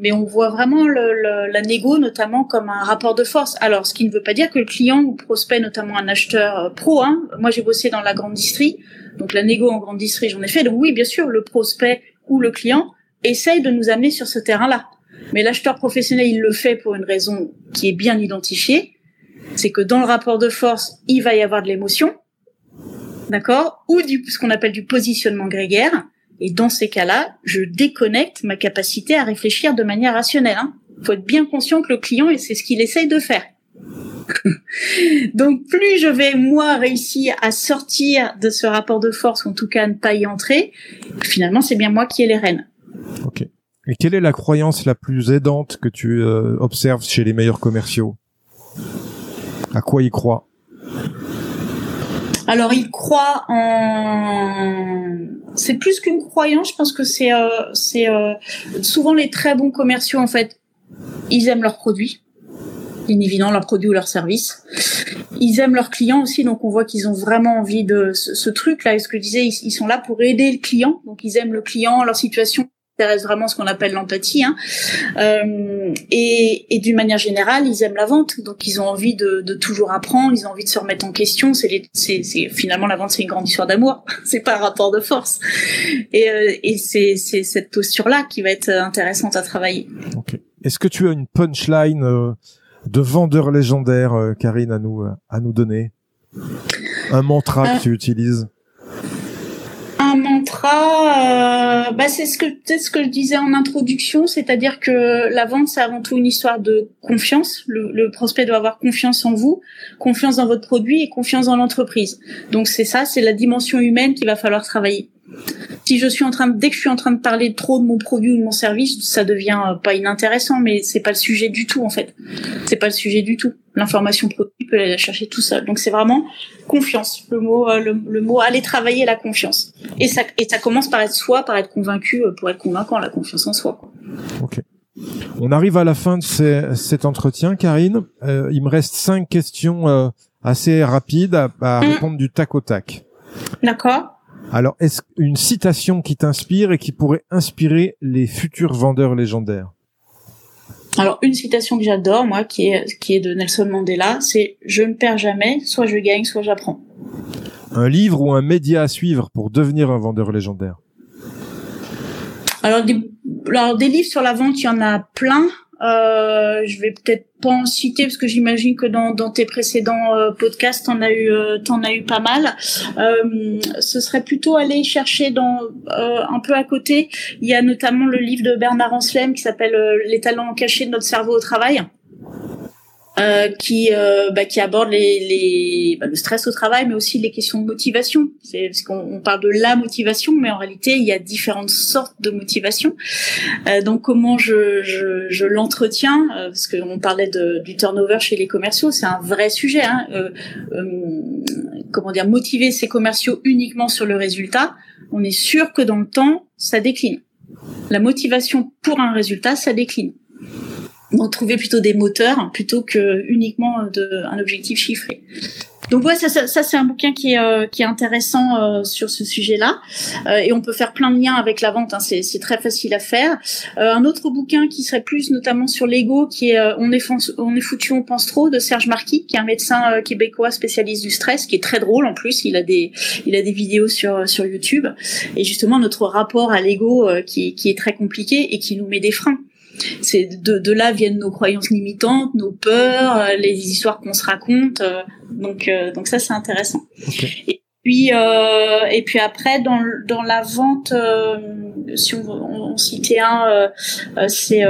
mais on voit vraiment le, la négo notamment comme un rapport de force. Alors ce qui ne veut pas dire que le client ou prospect, notamment un acheteur pro, hein, moi j'ai bossé dans la grande distrie, donc la négo en grande distrie j'en ai fait. Donc oui bien sûr le prospect ou le client essaye de nous amener sur ce terrain-là. Mais l'acheteur professionnel, il le fait pour une raison qui est bien identifiée. C'est que dans le rapport de force, il va y avoir de l'émotion, d'accord, ou du ce qu'on appelle du positionnement grégaire. Et dans ces cas-là, je déconnecte ma capacité à réfléchir de manière rationnelle. Hein. Faut être bien conscient que le client, c'est ce qu'il essaye de faire. [laughs] Donc plus je vais moi réussir à sortir de ce rapport de force, ou en tout cas ne pas y entrer, finalement c'est bien moi qui ai les rênes.
Ok. Et quelle est la croyance la plus aidante que tu euh, observes chez les meilleurs commerciaux? À quoi ils croient?
Alors ils croient en. C'est plus qu'une croyance. Je pense que c'est euh, euh, souvent les très bons commerciaux en fait. Ils aiment leurs produits, bien évidemment leurs produits ou leurs services. Ils aiment leurs clients aussi, donc on voit qu'ils ont vraiment envie de ce, truc là. Et ce que je disais, ils sont là pour aider le client, donc ils aiment le client, leur situation intéresse vraiment ce qu'on appelle l'empathie. Hein. Euh, et, et d'une manière générale, ils aiment la vente, donc ils ont envie de, de toujours apprendre, ils ont envie de se remettre en question. C'est, c'est, c'est finalement la vente, c'est une grande histoire d'amour, [laughs] c'est pas un rapport de force. Et, euh, et c'est, c'est cette posture-là qui va être intéressante à travailler.
Okay. Est-ce que tu as une punchline euh, de vendeur légendaire, euh, Karine, à nous à nous donner? Un mantra que tu utilises?
Un mantra, euh, bah c'est ce que peut-être ce que je disais en introduction, c'est-à-dire que la vente c'est avant tout une histoire de confiance. Le, le, prospect doit avoir confiance en vous, confiance dans votre produit et confiance dans l'entreprise. Donc c'est ça, c'est la dimension humaine qu'il va falloir travailler. Si je suis en train de, dès que je suis en train de parler trop de mon produit ou de mon service, ça devient euh, pas inintéressant, mais c'est pas le sujet du tout en fait. C'est pas le sujet du tout. L'information produit peut aller la chercher tout seul. Donc c'est vraiment confiance. Le mot, euh, le, mot aller travailler la confiance. Et ça, et ça commence par être soi, par être convaincu, euh, pour être convaincant, la confiance en soi. Quoi.
Ok. On arrive à la fin de cet entretien, Karine. il me reste cinq questions assez rapides à, à mmh. répondre du tac au tac.
D'accord.
Alors, est-ce une citation qui t'inspire et qui pourrait inspirer les futurs vendeurs légendaires?
Alors une citation que j'adore moi qui est qui est de Nelson Mandela, c'est je ne perds jamais, soit je gagne, soit j'apprends.
Un livre ou un média à suivre pour devenir un vendeur légendaire?
Alors des, alors des livres sur la vente, il y en a plein. Euh, je vais peut-être pas en citer parce que j'imagine que dans, dans tes précédents euh, podcasts t'en as eu euh, t'en as eu pas mal. Euh, ce serait plutôt aller chercher dans un peu à côté. Il y a notamment le livre de Bernard Anselme qui s'appelle Les talents cachés de notre cerveau au travail. Euh, qui euh, bah, qui aborde les, les bah, le stress au travail, mais aussi les questions de motivation. C'est parce qu'on on parle de la motivation, mais en réalité il y a différentes sortes de motivation. Euh, donc comment je, je, je l'entretiens euh, Parce qu'on parlait de, du turnover chez les commerciaux, c'est un vrai sujet. Hein. Euh, comment dire motiver ces commerciaux uniquement sur le résultat On est sûr que dans le temps ça décline. La motivation pour un résultat, ça décline donc trouver plutôt des moteurs plutôt que uniquement de, un objectif chiffré. Donc ouais, ça, ça, ça c'est un bouquin qui est, euh, qui est intéressant euh, sur ce sujet-là, euh, et on peut faire plein de liens avec la vente. Hein, c'est, très facile à faire. un autre bouquin qui serait plus notamment sur l'ego, qui est On est on est foutu, on pense trop de Serge Marquis, qui est un médecin québécois spécialiste du stress, qui est très drôle en plus. Il a des il a des vidéos sur sur YouTube, et justement notre rapport à l'ego qui qui est très compliqué et qui nous met des freins c'est de, de, là viennent nos croyances limitantes, nos peurs, euh, les histoires qu'on se raconte. Euh, donc, euh, donc ça c'est intéressant. Et puis, euh, et puis après dans dans la vente, si on, on, citait un, c'est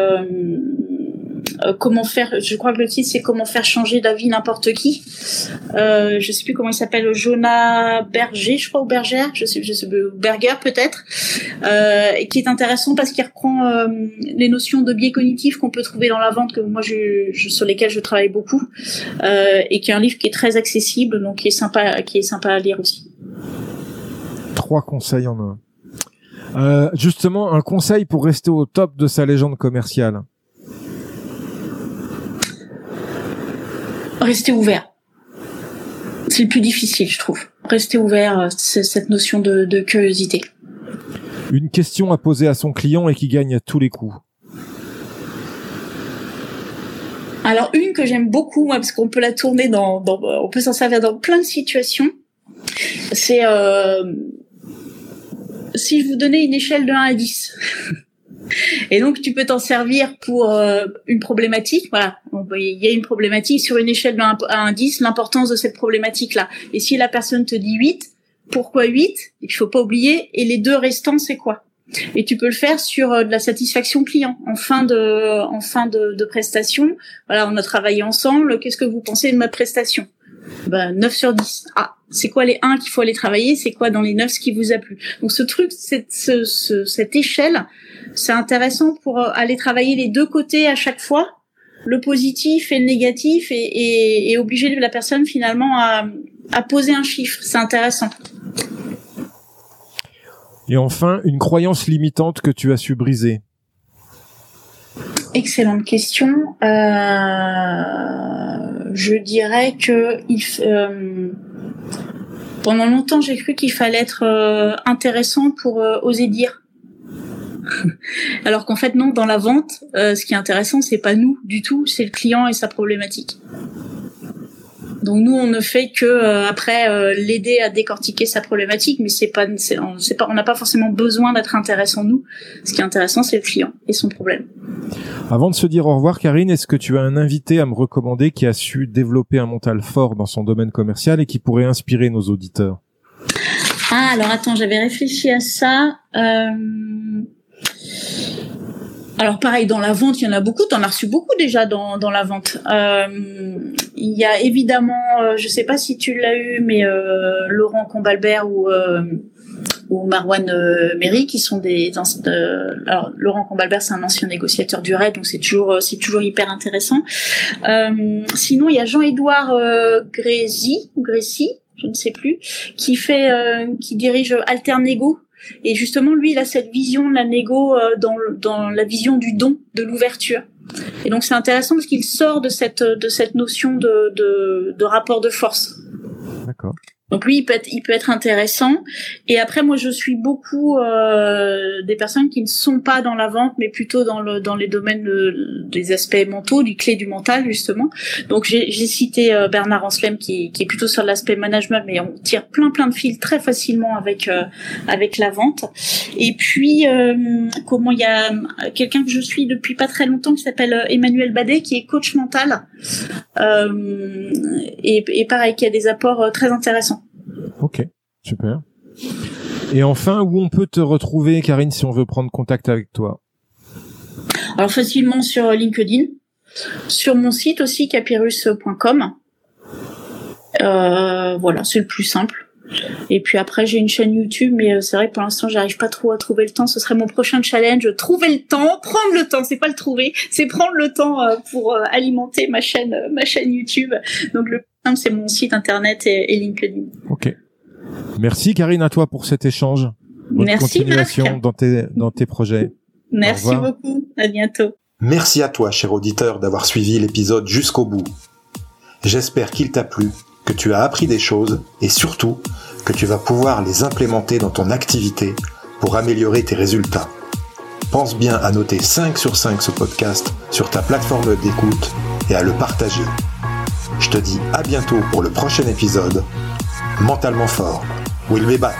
comment faire, je crois que le titre c'est comment faire changer d'avis n'importe qui. Euh, je sais plus comment il s'appelle, Jonah Berger, je crois, ou Berger, je sais, je sais, Berger peut-être, euh, et qui est intéressant parce qu'il reprend euh, les notions de biais cognitifs qu'on peut trouver dans la vente, que moi je, je sur lesquels je travaille beaucoup, euh, et qui est un livre qui est très accessible, donc qui est sympa, qui est sympa à lire aussi.
Trois conseils en un. Euh, justement, un conseil pour rester au top de sa légende commerciale.
Rester ouvert. C'est le plus difficile, je trouve. Rester ouvert, euh, c'est cette notion de, curiosité.
Une question à poser à son client et qui gagne à tous les coups.
Alors une que j'aime beaucoup, parce qu'on peut la tourner dans, on peut s'en servir dans plein de situations. C'est euh, si je vous donnais une échelle de 1 à 10. [laughs] Et donc tu peux t'en servir pour euh, une problématique. Voilà, il y a une problématique sur une échelle 1 à 1 10, l'importance de cette problématique-là. Et si la personne te dit 8, pourquoi 8 Il faut pas oublier. Et les deux restants, c'est quoi? Et tu peux le faire sur euh, de la satisfaction client en fin de en fin de prestation. Voilà, on a travaillé ensemble. Qu'est-ce que vous pensez de ma prestation? Ben, 9 sur 10. Ah, c'est quoi les 1 qu'il faut aller travailler? C'est quoi dans les 9 ce qui vous a plu? Donc ce truc, cette, ce, cette échelle, c'est intéressant pour euh, aller travailler les deux côtés à chaque fois, le positif et le négatif, et, et, et obliger la personne finalement à, à poser un chiffre. C'est intéressant.
Et enfin, une croyance limitante que tu as su briser.
Excellente question. Euh, je dirais que euh, pendant longtemps j'ai cru qu'il fallait être euh, intéressant pour oser dire. [laughs] Alors qu'en fait non, dans la vente, ce qui est intéressant, c'est pas nous du tout, c'est le client et sa problématique. Donc nous, on ne fait que euh, après euh, l'aider à décortiquer sa problématique, mais c'est pas, c'est, on pas, on n'a pas forcément besoin d'être intéressant nous. Ce qui est intéressant, c'est le client et son problème.
Avant de se dire au revoir, Karine, est-ce que tu as un invité à me recommander qui a su développer un mental fort dans son domaine commercial et qui pourrait inspirer nos auditeurs?
Ah, alors attends, j'avais réfléchi à ça. Euh... Alors pareil, dans la vente, il y en a beaucoup. T'en as reçu beaucoup déjà dans, dans la vente. Euh, il y a évidemment, euh, je sais pas si tu l'as eu, mais euh, Laurent Combalbert ou euh, ou Marwan euh, Méry qui sont des. alors Laurent Combalbert, c'est un ancien négociateur du RAID, donc c'est toujours c'est toujours hyper intéressant. sinon, il y a Jean-Édouard Grécy, Grécy, je ne sais plus, qui fait, qui dirige Alternego et justement, lui, il a cette vision de la négo euh, dans, dans la vision du don, de l'ouverture. Et donc, c'est intéressant parce qu'il sort de cette, de cette notion de, de, de rapport de force.
D'accord.
Donc lui, il peut être, il peut être intéressant. Et après, moi, je suis beaucoup euh, des personnes qui ne sont pas dans la vente, mais plutôt dans le dans les domaines des aspects mentaux, du clé du mental justement. Donc j'ai cité euh, Bernard Anslem qui, qui est plutôt sur l'aspect management, mais on tire plein plein de fils très facilement avec euh, avec la vente. Et puis euh, comment il y a quelqu'un que je suis depuis pas très longtemps qui s'appelle Emmanuel Badet, qui est coach mental. et, et pareil, qui a des apports très intéressants.
Ok, super. Et enfin, où on peut te retrouver, Karine, si on veut prendre contact avec toi?
Alors facilement sur LinkedIn, sur mon site aussi, capirus.com. Euh, voilà, c'est le plus simple. Et puis après, j'ai une chaîne YouTube, mais euh, c'est vrai que pour l'instant, j'arrive pas trop à trouver le temps. Ce serait mon prochain challenge, trouver le temps, prendre le temps. C'est pas le trouver, c'est prendre le temps euh, pour alimenter ma chaîne, ma chaîne YouTube. Donc le c'est mon site internet et, et LinkedIn.
Ok. Merci Karine à toi pour cet échange.
Bonne Merci
continuation dans tes, dans tes projets.
Merci beaucoup. À bientôt.
Merci à toi, cher auditeur, d'avoir suivi l'épisode jusqu'au bout. J'espère qu'il t'a plu, que tu as appris des choses et surtout que tu vas pouvoir les implémenter dans ton activité pour améliorer tes résultats. Pense bien à noter 5 sur 5 ce podcast sur ta plateforme d'écoute et à le partager. Je te dis à bientôt pour le prochain épisode mentalement fort. We'll be back.